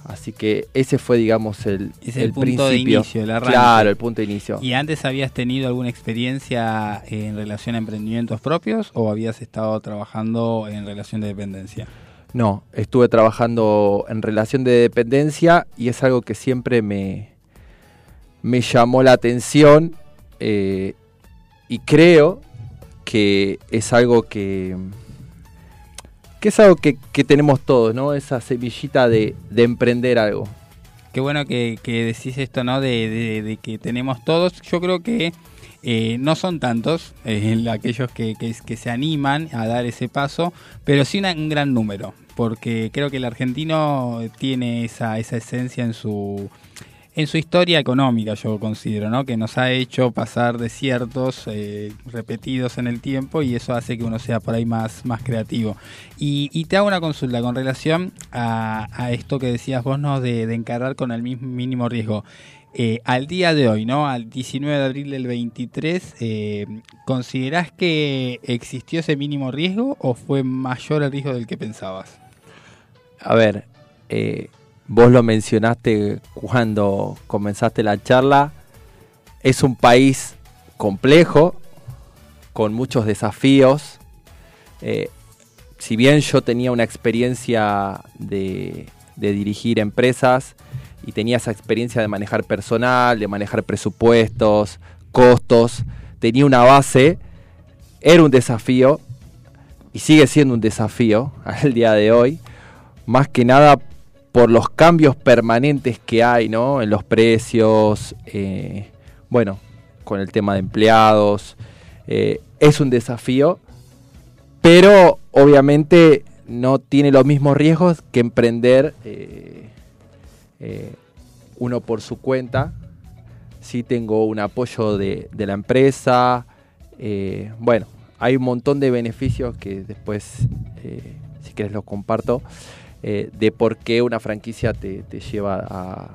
Así que ese fue, digamos, el, Es el punto de inicio, el arranque. Claro, el punto de inicio. ¿Y antes habías tenido alguna experiencia en relación a emprendimientos propios o habías estado trabajando en relación de dependencia? No, estuve trabajando en relación de dependencia y es algo que siempre me, me llamó la atención eh, y creo que es algo que, que es algo que, que tenemos todos, ¿no? Esa semillita de, de emprender algo. Qué bueno que, que decís esto, ¿no? De, de- que tenemos todos. Yo creo que eh, no son tantos eh, aquellos que, que- se animan a dar ese paso, pero sí un gran número, porque creo que el argentino tiene esa, esa esencia en su en su historia económica, yo considero, ¿no? Que nos ha hecho pasar desiertos eh, repetidos en el tiempo y eso hace que uno sea por ahí más, más creativo. Y, te hago una consulta con relación a, a esto que decías vos, ¿no? De, de encarar con el mismo mínimo riesgo. Eh, al día de hoy, ¿no? Al 19 de abril del 23, eh, ¿considerás que existió ese mínimo riesgo o fue mayor el riesgo del que pensabas? A ver, eh, vos lo mencionaste cuando comenzaste la charla. Es un país complejo, con muchos desafíos. Eh, si bien yo tenía una experiencia de, de dirigir empresas y tenía esa experiencia de manejar personal, de manejar presupuestos, costos, tenía una base, era un desafío y sigue siendo un desafío al día de hoy, más que nada por los cambios permanentes que hay ¿no? en los precios, eh, bueno, con el tema de empleados, eh, es un desafío, pero obviamente no tiene los mismos riesgos que emprender eh, uno por su cuenta. Sí tengo un apoyo de, de la empresa, bueno, hay un montón de beneficios que después, si quieres, los comparto, eh, de por qué una franquicia te, te lleva a,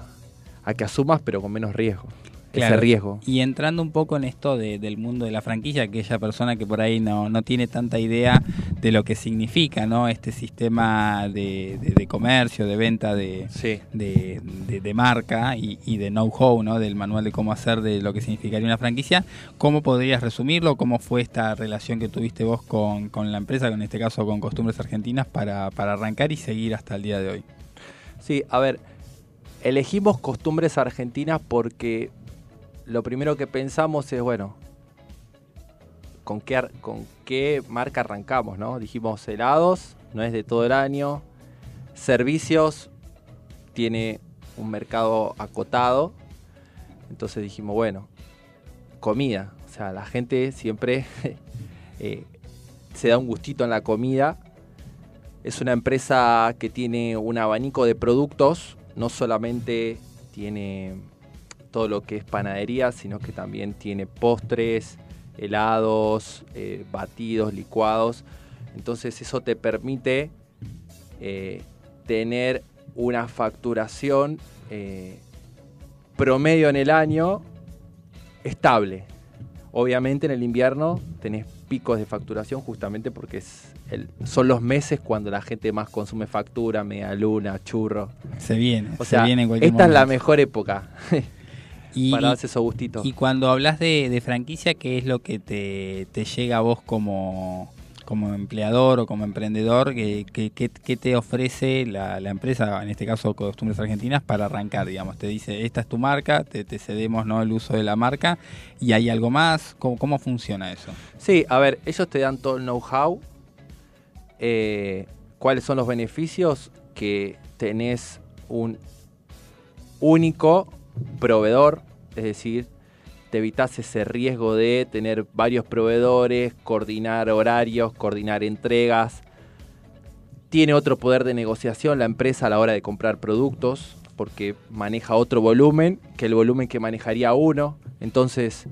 a que asumas, pero con menos riesgo. Claro. ese riesgo. Y entrando un poco en esto de- del mundo de la franquicia, aquella persona que por ahí no, no tiene tanta idea de lo que significa ¿no? este sistema de, de- de comercio, de venta de, de, de- de marca y, y de know-how, ¿no? del manual de cómo hacer de lo que significaría una franquicia, ¿cómo podrías resumirlo? ¿Cómo fue esta relación que tuviste vos con, con la empresa, en este caso con Costumbres Argentinas, para, para arrancar y seguir hasta el día de hoy? Sí, a ver, elegimos costumbres argentinas porque lo primero que pensamos es, bueno, ¿con qué, con qué marca arrancamos, no? Dijimos helados, no es de todo el año. Servicios, tiene un mercado acotado. Entonces dijimos, bueno, comida. O sea, la gente siempre eh, se da un gustito en la comida. Es una empresa que tiene un abanico de productos, no solamente tiene todo lo que es panadería, sino que también tiene postres, helados, eh, batidos, licuados. Entonces eso te permite eh, tener una facturación eh, promedio en el año estable. Obviamente en el invierno tenés picos de facturación justamente porque es el- son los meses cuando la gente más consume factura, media luna, churro. Se viene, O se sea, viene en cualquier esta es la mejor época Y- para y- darse esos gustitos. Y cuando hablas de, de franquicia, ¿qué es lo que te, te llega a vos como, como empleador o como emprendedor? ¿Qué, qué- qué- qué te ofrece la, la empresa, en este caso Costumbres Argentinas, para arrancar? Digamos, te dice, esta es tu marca, te, te cedemos ¿no? el uso de la marca y hay algo más. ¿Cómo, cómo funciona eso? Sí, a ver, ellos te dan todo el know-how. eh, ¿Cuáles son los beneficios? Que tenés un único proveedor, es decir, te evitas ese riesgo de tener varios proveedores, coordinar horarios, coordinar entregas. Tiene otro poder de negociación la empresa a la hora de comprar productos, porque maneja otro volumen que el volumen que manejaría uno. Entonces,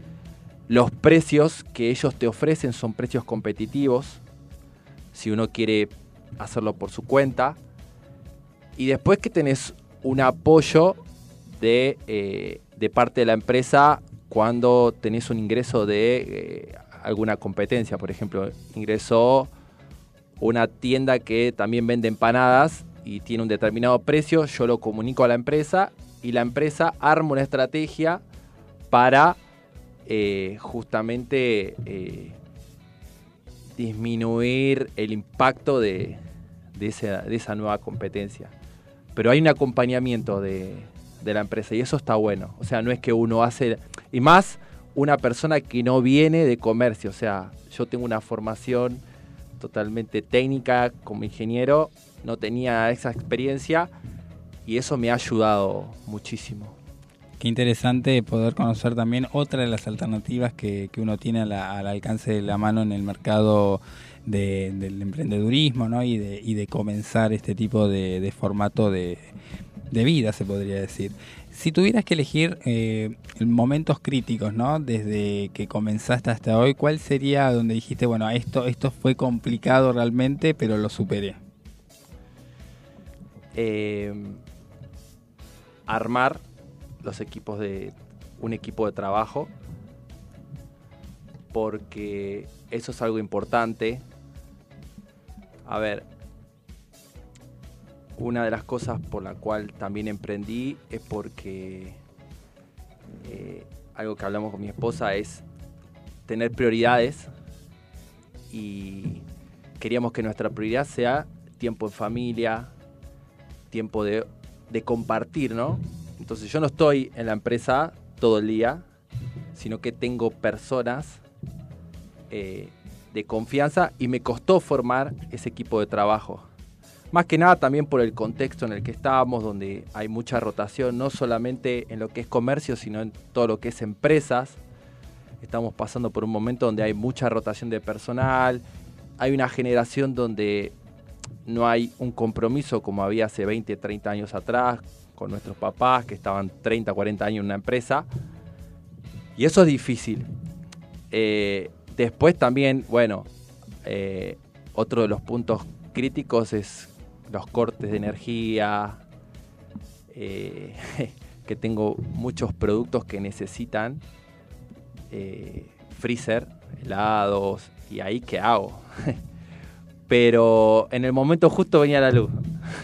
los precios que ellos te ofrecen son precios competitivos, si uno quiere hacerlo por su cuenta. Y después que tenés un apoyo de, eh, de parte de la empresa cuando tenés un ingreso de eh, alguna competencia. Por ejemplo, ingresó una tienda que también vende empanadas y tiene un determinado precio, yo lo comunico a la empresa y la empresa arma una estrategia para eh, justamente disminuir el impacto de, de esa, de esa nueva competencia. Pero hay un acompañamiento de, de la empresa y eso está bueno. O sea, no es que uno hace... Y más una persona que no viene de comercio. O sea, yo tengo una formación totalmente técnica como ingeniero, no tenía esa experiencia y eso me ha ayudado muchísimo. Qué interesante poder conocer también otra de las alternativas que, que uno tiene al alcance de la mano en el mercado de- del emprendedurismo ¿no? y, de, y de comenzar este tipo de formato de, de vida, se podría decir. Si tuvieras que elegir eh, momentos críticos, ¿no? Desde que comenzaste hasta hoy, ¿cuál sería donde dijiste, bueno, esto, esto fue complicado realmente, pero lo superé? eh, armar los equipos de un equipo de trabajo porque eso es algo importante. A ver, una de las cosas por la cual también emprendí es porque eh, algo que hablamos con mi esposa es tener prioridades y queríamos que nuestra prioridad sea tiempo en familia, tiempo de, compartir, ¿no? Entonces yo no estoy en la empresa todo el día, sino que tengo personas eh, de confianza y me costó formar ese equipo de trabajo. Más que nada también por el contexto en el que estábamos, donde hay mucha rotación, no solamente en lo que es comercio, sino en todo lo que es empresas. Estamos pasando por un momento donde hay mucha rotación de personal, hay una generación donde no hay un compromiso como había hace 20, 30 años atrás con nuestros papás que estaban 30, 40 años en una empresa. Y eso es difícil. Eh, después también, bueno, eh, otro de los puntos críticos es los cortes de energía, eh, que tengo muchos productos que necesitan eh, freezer, helados, y ahí qué hago. Pero en el momento justo venía la luz.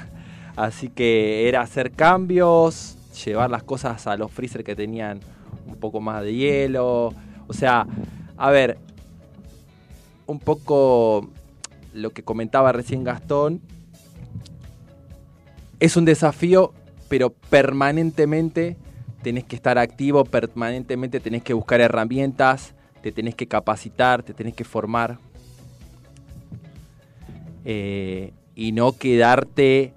Así que era hacer cambios, llevar las cosas a los freezer que tenían un poco más de hielo. O sea, a ver, un poco lo que comentaba recién Gastón. Es un desafío, pero permanentemente tenés que estar activo, permanentemente tenés que buscar herramientas, te tenés que capacitar, te tenés que formar. Eh, y no quedarte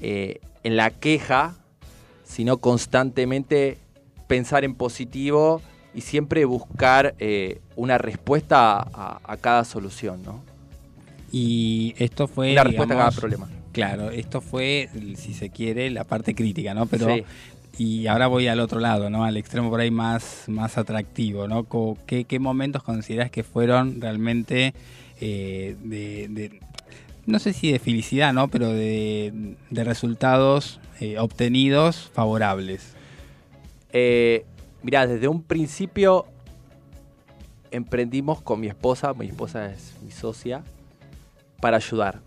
eh, en la queja, sino constantemente pensar en positivo y siempre buscar eh, una respuesta a, a cada solución, ¿no? Y esto fue. Una respuesta a cada digamos, problema. Claro, esto fue, si se quiere, la parte crítica, ¿no? Pero. Sí. Y ahora voy al otro lado, ¿no? Al extremo por ahí más, más atractivo, ¿no? Co- ¿Qué, qué momentos consideras que fueron realmente eh, de, de- no sé si de felicidad, ¿no? Pero de, de resultados eh, obtenidos favorables. Eh, mirá, desde un principio emprendimos con mi esposa, mi esposa es mi socia, para ayudar.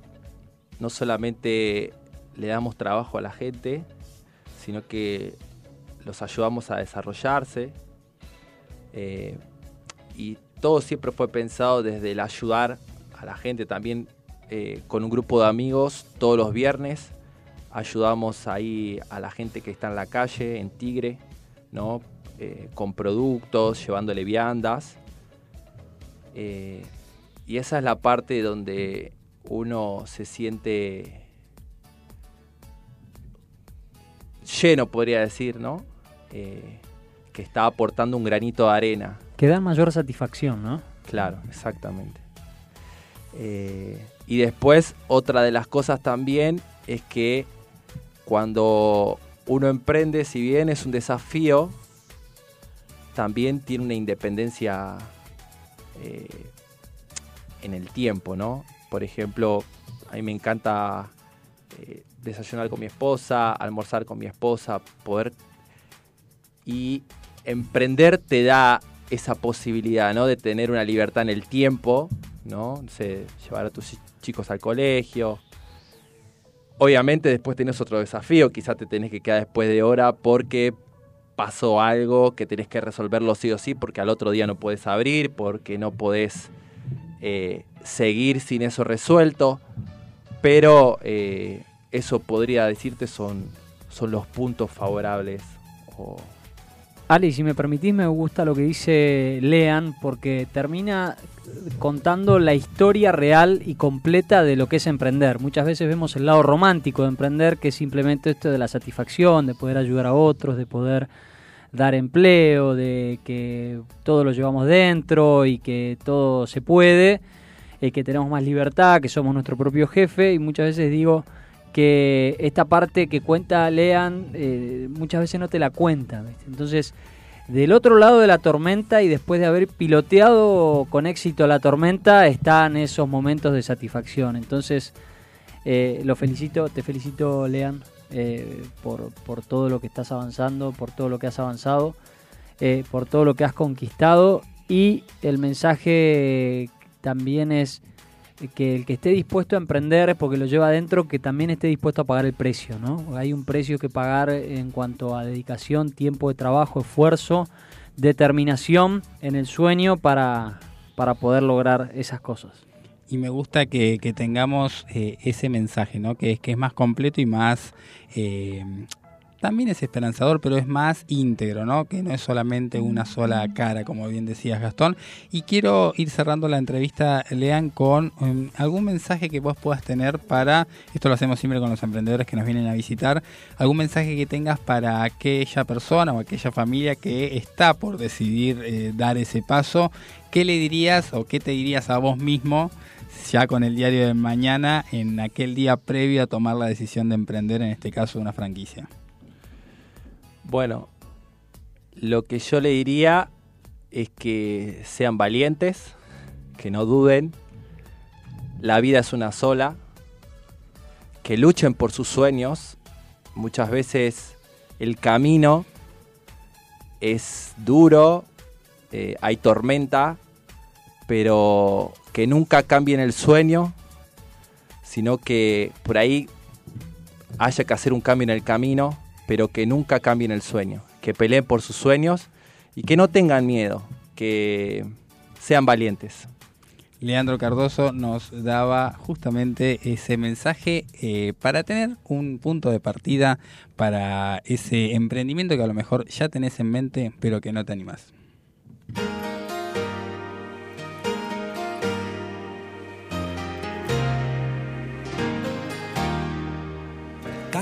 No solamente le damos trabajo a la gente, sino que los ayudamos a desarrollarse. eh, y todo siempre fue pensado desde el ayudar a la gente. También eh, con un grupo de amigos todos los viernes ayudamos ahí a la gente que está en la calle, en Tigre, ¿no? Eh, con productos, llevándole viandas. Y esa es la parte donde uno se siente lleno, podría decir, ¿no? Eh, que está aportando un granito de arena. Que da mayor satisfacción, ¿no? Claro, exactamente. Eh, y después, otra de las cosas también es que cuando uno emprende, si bien es un desafío, también tiene una independencia eh, en el tiempo, ¿no? Por ejemplo, a mí me encanta eh, desayunar con mi esposa, almorzar con mi esposa, poder... Y emprender te da esa posibilidad, ¿no? De tener una libertad en el tiempo, ¿no? No sé, llevar a tus chi- chicos al colegio. Obviamente después tenés otro desafío, quizás te tenés que quedar después de hora porque pasó algo que tenés que resolverlo sí o sí, porque al otro día no puedes abrir, porque no podés eh, seguir sin eso resuelto. Pero eh, eso podría decirte son, son los puntos favorables o Ale, si me permitís, me gusta lo que dice Lean, porque termina contando la historia real y completa de lo que es emprender. Muchas veces vemos el lado romántico de emprender, que es simplemente esto de la satisfacción, de poder ayudar a otros, de poder dar empleo, de que todo lo llevamos dentro y que todo se puede, eh, que tenemos más libertad, que somos nuestro propio jefe. Y muchas veces digo que esta parte que cuenta Lean eh, muchas veces no te la cuenta. Entonces, del otro lado de la tormenta y después de haber piloteado con éxito la tormenta, están esos momentos de satisfacción. Entonces, eh, lo felicito, te felicito Lean por, por todo lo que estás avanzando, por todo lo que has avanzado, por todo lo que has conquistado y el mensaje también es que el que esté dispuesto a emprender porque lo lleva adentro, que también esté dispuesto a pagar el precio, ¿no? Hay un precio que pagar en cuanto a dedicación, tiempo de trabajo, esfuerzo, determinación en el sueño para, para poder lograr esas cosas. Y me gusta que, que tengamos eh, ese mensaje, ¿no? Que es que es más completo y más eh, también es esperanzador, pero es más íntegro, ¿no? Que no es solamente una sola cara, como bien decías Gastón. Y quiero ir cerrando la entrevista, Lean, con um, algún mensaje que vos puedas tener para, esto lo hacemos siempre con los emprendedores que nos vienen a visitar, algún mensaje que tengas para aquella persona o aquella familia que está por decidir eh, dar ese paso. ¿Qué le dirías o qué te dirías a vos mismo? ya con el diario de mañana en aquel día previo a tomar la decisión de emprender, en este caso una franquicia? Bueno, lo que yo le diría es que sean valientes, que no duden, la vida es una sola, que luchen por sus sueños, muchas veces el camino es duro, eh, hay tormenta, pero que nunca cambien el sueño, sino que por ahí haya que hacer un cambio en el camino, pero que nunca cambien el sueño, que peleen por sus sueños y que no tengan miedo, que sean valientes. Leandro Cardoso nos daba justamente ese mensaje eh, para tener un punto de partida para ese emprendimiento que a lo mejor ya tenés en mente, pero que no te animás.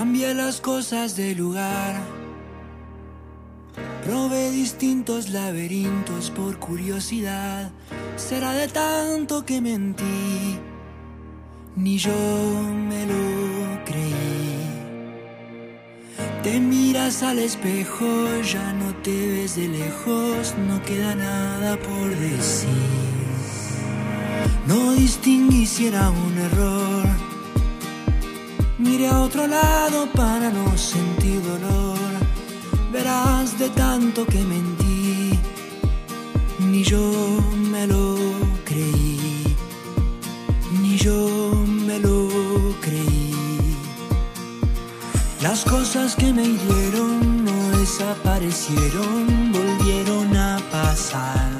Cambia las cosas de lugar. Probé distintos laberintos por curiosidad. Será de tanto que mentí. Ni yo me lo creí. Te miras al espejo, ya no te ves de lejos, no queda nada por decir. No distinguí si era un error. Mire a otro lado para no sentir dolor. Verás de tanto que mentí, ni yo me lo creí, ni yo me lo creí. Las cosas que me hirieron no desaparecieron, volvieron a pasar.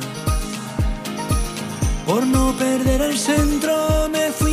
Por no perder el centro me fui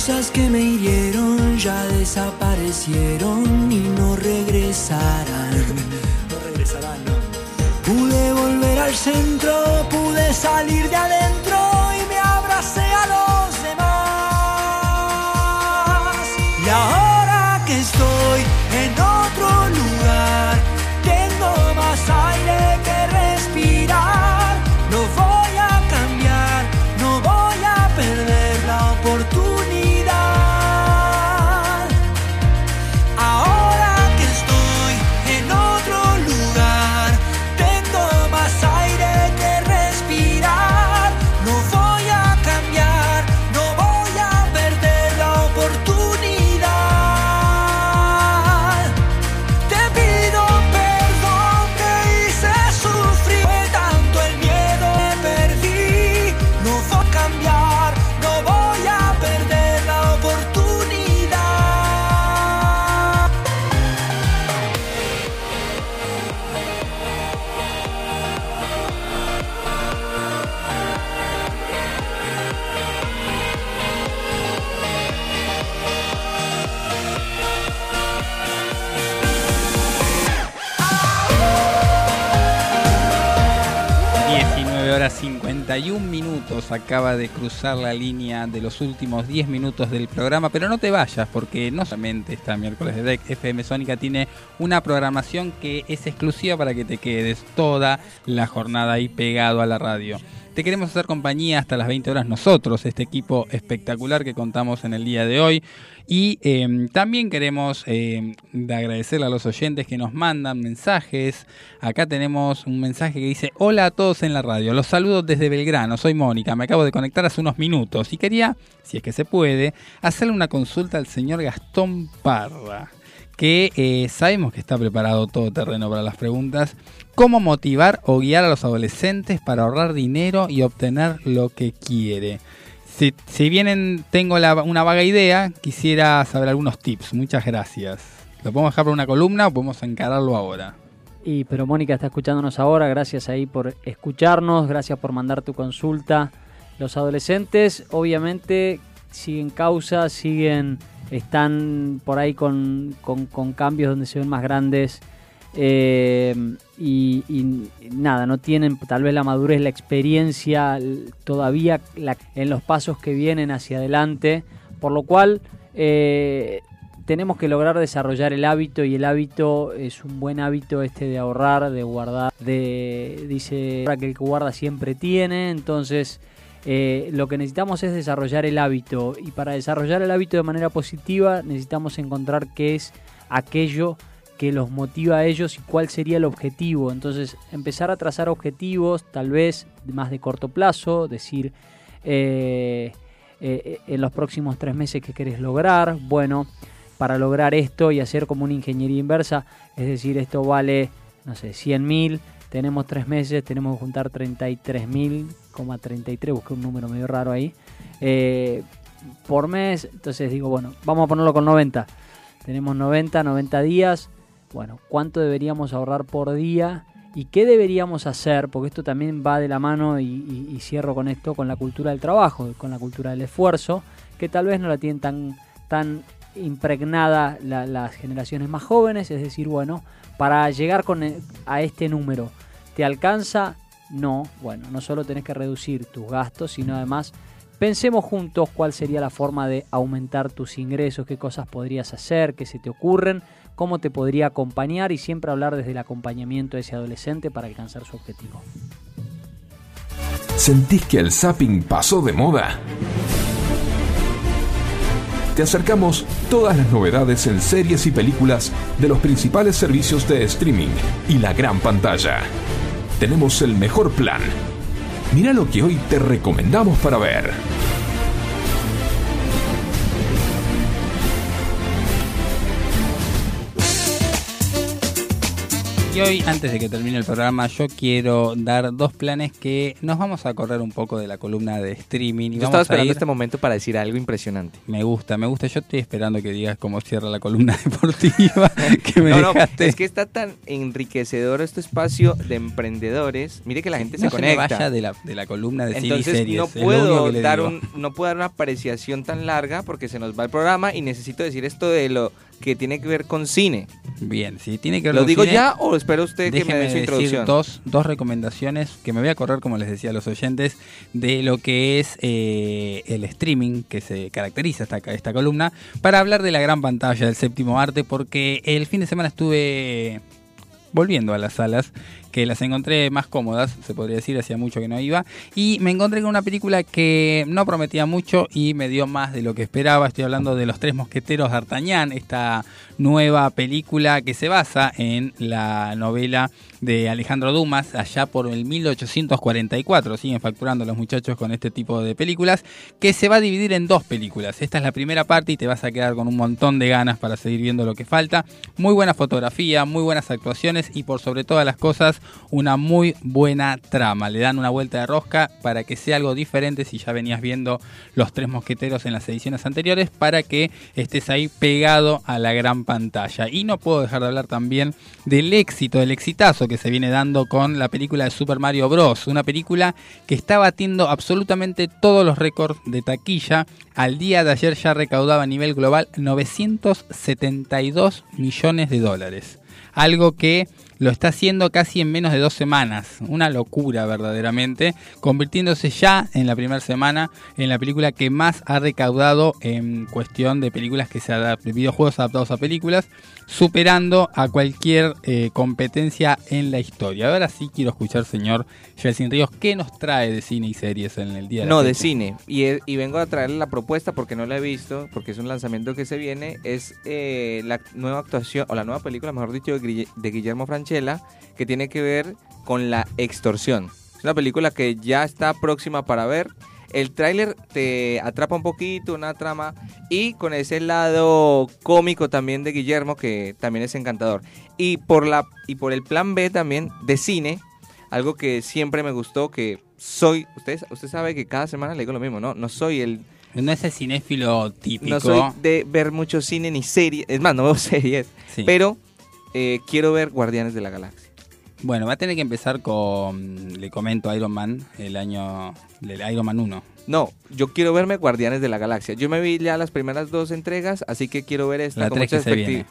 cosas que me hirieron ya desaparecieron y no regresarán. No regresarán, no. Pude volver al centro, pude salir de adentro 51 minutos acaba de cruzar la línea de los últimos 10 minutos del programa, pero no te vayas porque no solamente está miércoles de DEC, FM Sónica tiene una programación que es exclusiva para que te quedes toda la jornada ahí pegado a la radio. Te queremos hacer compañía hasta las 20 horas nosotros, este equipo espectacular que contamos en el día de hoy. Y eh, también queremos eh, de agradecerle a los oyentes que nos mandan mensajes. Acá tenemos un mensaje que dice, hola a todos en la radio, los saludo desde Belgrano, soy Mónica, me acabo de conectar hace unos minutos y quería, si es que se puede, hacerle una consulta al señor Gastón Parra que eh, sabemos que está preparado todo terreno para las preguntas. ¿Cómo motivar o guiar a los adolescentes para ahorrar dinero y obtener lo que quiere? Si, si bien tengo una vaga idea, quisiera saber algunos tips. Muchas gracias. ¿Lo podemos dejar para una columna o podemos encararlo ahora? Y pero Mónica está escuchándonos ahora, gracias ahí por escucharnos, gracias por mandar tu consulta. Los adolescentes obviamente siguen causas, siguen, están por ahí con- con cambios donde se ven más grandes eh, y, nada, no tienen tal vez la madurez, la experiencia todavía en los pasos que vienen hacia adelante, por lo cual eh, tenemos que lograr desarrollar el hábito y el hábito es un buen hábito este de ahorrar, de guardar, de dice que el que guarda siempre tiene, entonces eh, lo que necesitamos es desarrollar el hábito y para desarrollar el hábito de manera positiva necesitamos encontrar qué es aquello que los motiva a ellos y cuál sería el objetivo. Entonces empezar a trazar objetivos tal vez más de corto plazo, decir eh, eh, en los próximos tres meses que querés lograr. Bueno, para lograr esto y hacer como una ingeniería inversa, es decir, esto vale, no sé, 100 mil, tenemos tres meses, tenemos que juntar 33 mil, 33, busqué un número medio raro ahí, eh, por mes, entonces digo, bueno, vamos a ponerlo con 90, tenemos 90, 90 días, bueno, ¿cuánto deberíamos ahorrar por día? ¿Y qué deberíamos hacer? Porque esto también va de la mano y, cierro con esto, con la cultura del trabajo, con la cultura del esfuerzo, que tal vez no la tienen tan, tan impregnada la- las generaciones más jóvenes, es decir, bueno, para llegar con e- a este número, ¿te alcanza? No, bueno, no solo tenés que reducir tus gastos, sino además pensemos juntos cuál sería la forma de aumentar tus ingresos, qué cosas podrías hacer, qué se te ocurren, cómo te podría acompañar y siempre hablar desde el acompañamiento de ese adolescente para alcanzar su objetivo. ¿Sentís que el zapping pasó de moda? Te acercamos todas las novedades en series y películas de los principales servicios de streaming y la gran pantalla. Tenemos el mejor plan. Mira lo que hoy te recomendamos para ver. Y hoy, antes de que termine el programa, yo quiero dar dos planes que nos vamos a correr un poco de la columna de streaming. Y Yo vamos estaba a esperando ir- este momento para decir algo impresionante. Me gusta, me gusta. Yo estoy esperando que digas cómo cierra la columna deportiva que me no, no, es que está tan enriquecedor este espacio de emprendedores. Mire que la gente no se se me conecta. vaya de la, de la columna de Entonces series. no puedo dar un, no puedo dar una apreciación tan larga porque se nos va el programa y necesito decir esto de lo que tiene que ver con cine. Bien, si tiene que ver ¿Lo con digo cine, ya o espera usted que me déjeme dé su decir introducción? dos, dos recomendaciones que me voy a correr, como les decía a los oyentes, de lo que es eh, el streaming que se caracteriza esta, esta columna, para hablar de la gran pantalla del séptimo arte, porque el fin de semana estuve volviendo a las salas, que las encontré más cómodas, se podría decir, hacía mucho que no iba, y me encontré con una película que no prometía mucho y me dio más de lo que esperaba. Estoy hablando de Los Tres Mosqueteros de D'Artagnan, esta nueva película que se basa en la novela de Alejandro Dumas, allá por el 1844. Siguen facturando los muchachos con este tipo de películas, que se va a dividir en dos películas. Esta es la primera parte y te vas a quedar con un montón de ganas para seguir viendo lo que falta. Muy buena fotografía, muy buenas actuaciones y por sobre todas las cosas, una muy buena trama. Le dan una vuelta de rosca para que sea algo diferente si ya venías viendo Los Tres Mosqueteros en las ediciones anteriores, para que estés ahí pegado a la gran pantalla. Y no puedo dejar de hablar también del éxito, del exitazo que se viene dando con la película de Super Mario Bros. Una película que está batiendo absolutamente todos los récords de taquilla. Al día de ayer ya recaudaba a nivel global 972 millones de dólares. Algo que lo está haciendo casi en menos de dos semanas. Una locura verdaderamente, convirtiéndose ya en la primera semana en la película que más ha recaudado en cuestión de películas que se adaptan, videojuegos adaptados a películas, superando a cualquier eh, competencia en la historia. Ahora sí quiero escuchar, señor Jelsin Ríos, ¿qué nos trae de cine y series en el día de la No, de cine. Y, he- y vengo a traerle la propuesta porque no la he visto, porque es un lanzamiento que se viene. Es eh, la nueva actuación, o la nueva película, mejor dicho, de, Guillermo Franchella, que tiene que ver con la extorsión. Es una película que ya está próxima para ver. El tráiler te atrapa un poquito, una trama, y con ese lado cómico también de Guillermo, que también es encantador. Y por, la, y por el plan B también de cine, algo que siempre me gustó, que soy, usted, usted sabe que cada semana le digo lo mismo, ¿no? No soy el... No es el cinéfilo típico. No soy de ver mucho cine ni series, es más, no veo series, Sí. pero eh, quiero ver Guardianes de la Galaxia. Bueno, va a tener que empezar con, le comento, Iron Man, el año del Iron Man 1. No, yo quiero verme Guardianes de la Galaxia. Yo me vi ya las primeras dos entregas, así que quiero ver esta La con mucha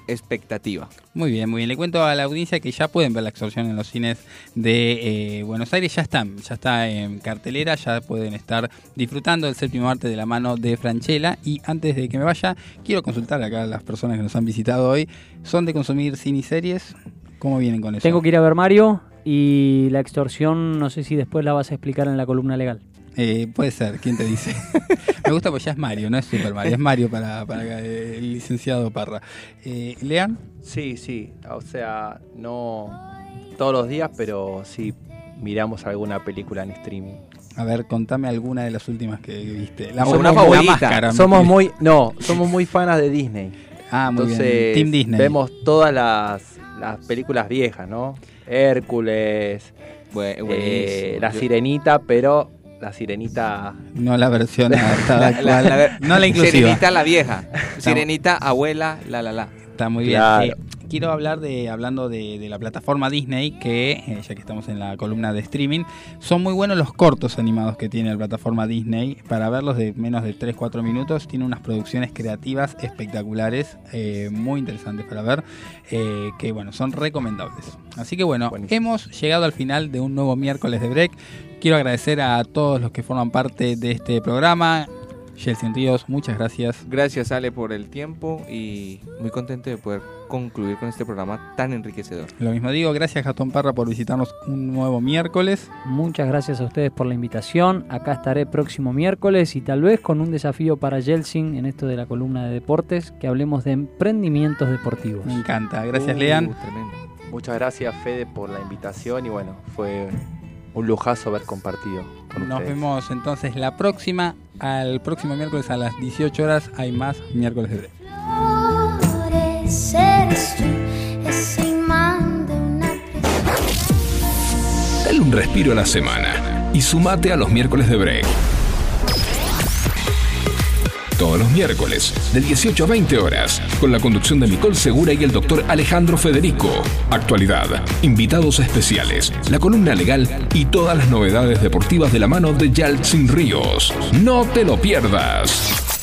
expectativa. Muy bien, muy bien. Le cuento a la audiencia que ya pueden ver la extorsión en los cines de eh, Buenos Aires. Ya están, ya está en cartelera, ya pueden estar disfrutando del séptimo arte de la mano de Franchella. Y antes de que me vaya, quiero consultar acá a las personas que nos han visitado hoy. ¿Son de consumir cine y series? ¿Cómo vienen con eso? Tengo que ir a ver Mario y la extorsión, no sé si después la vas a explicar en la columna legal. Eh, puede ser, ¿quién te dice? Me gusta porque ya es Mario, no es Super Mario, es Mario para, para eh, el licenciado Parra. Eh, ¿Lean? Sí, sí, o sea, no todos los días, pero sí miramos alguna película en streaming. A ver, contame alguna de las últimas que viste. La, Somos muy- máscara. Somos muy, no, somos muy fanas de Disney. Ah, muy bien. Team Disney. Vemos todas las, las películas viejas, ¿no? Hércules, eh. La Sirenita, pero la Sirenita... No la versión adaptada La- la- actual. la- no la inclusiva. Sirenita la vieja. Sirenita abuela, la la la. Está muy bien. Eh, quiero hablar de, hablando de, de la plataforma Disney, que eh, ya que estamos en la columna de streaming, son muy buenos los cortos animados que tiene la plataforma Disney. Para verlos de menos de 3-4 minutos, tiene unas producciones creativas espectaculares, eh, muy interesantes para ver, eh, que bueno, son recomendables. Así que bueno, hemos llegado al final de un nuevo miércoles de break. Quiero agradecer a todos los que forman parte de este programa. Jelsin Ríos, muchas gracias. Gracias Ale por el tiempo y muy contento de poder concluir con este programa tan enriquecedor. Lo mismo digo, gracias Gastón Parra por visitarnos un nuevo miércoles. Muchas gracias a ustedes por la invitación. Acá estaré próximo miércoles y tal vez con un desafío para Yeltsin en esto de la columna de deportes, que hablemos de emprendimientos deportivos. Me encanta, gracias Uh, Lean. Tremendo. Muchas gracias Fede por la invitación y bueno, fue un lujazo haber compartido con Nos ustedes. vemos entonces la próxima, al próximo miércoles a las 18 horas hay más miércoles de break. Flores, eres tú, ese imán de una Dale un respiro a la semana y sumate a los miércoles de break. Todos los miércoles, de 18 a 20 horas, con la conducción de Nicole Segura y el doctor Alejandro Federico. Actualidad, invitados especiales, la columna legal y todas las novedades deportivas de la mano de Yaltsin Ríos. No te lo pierdas.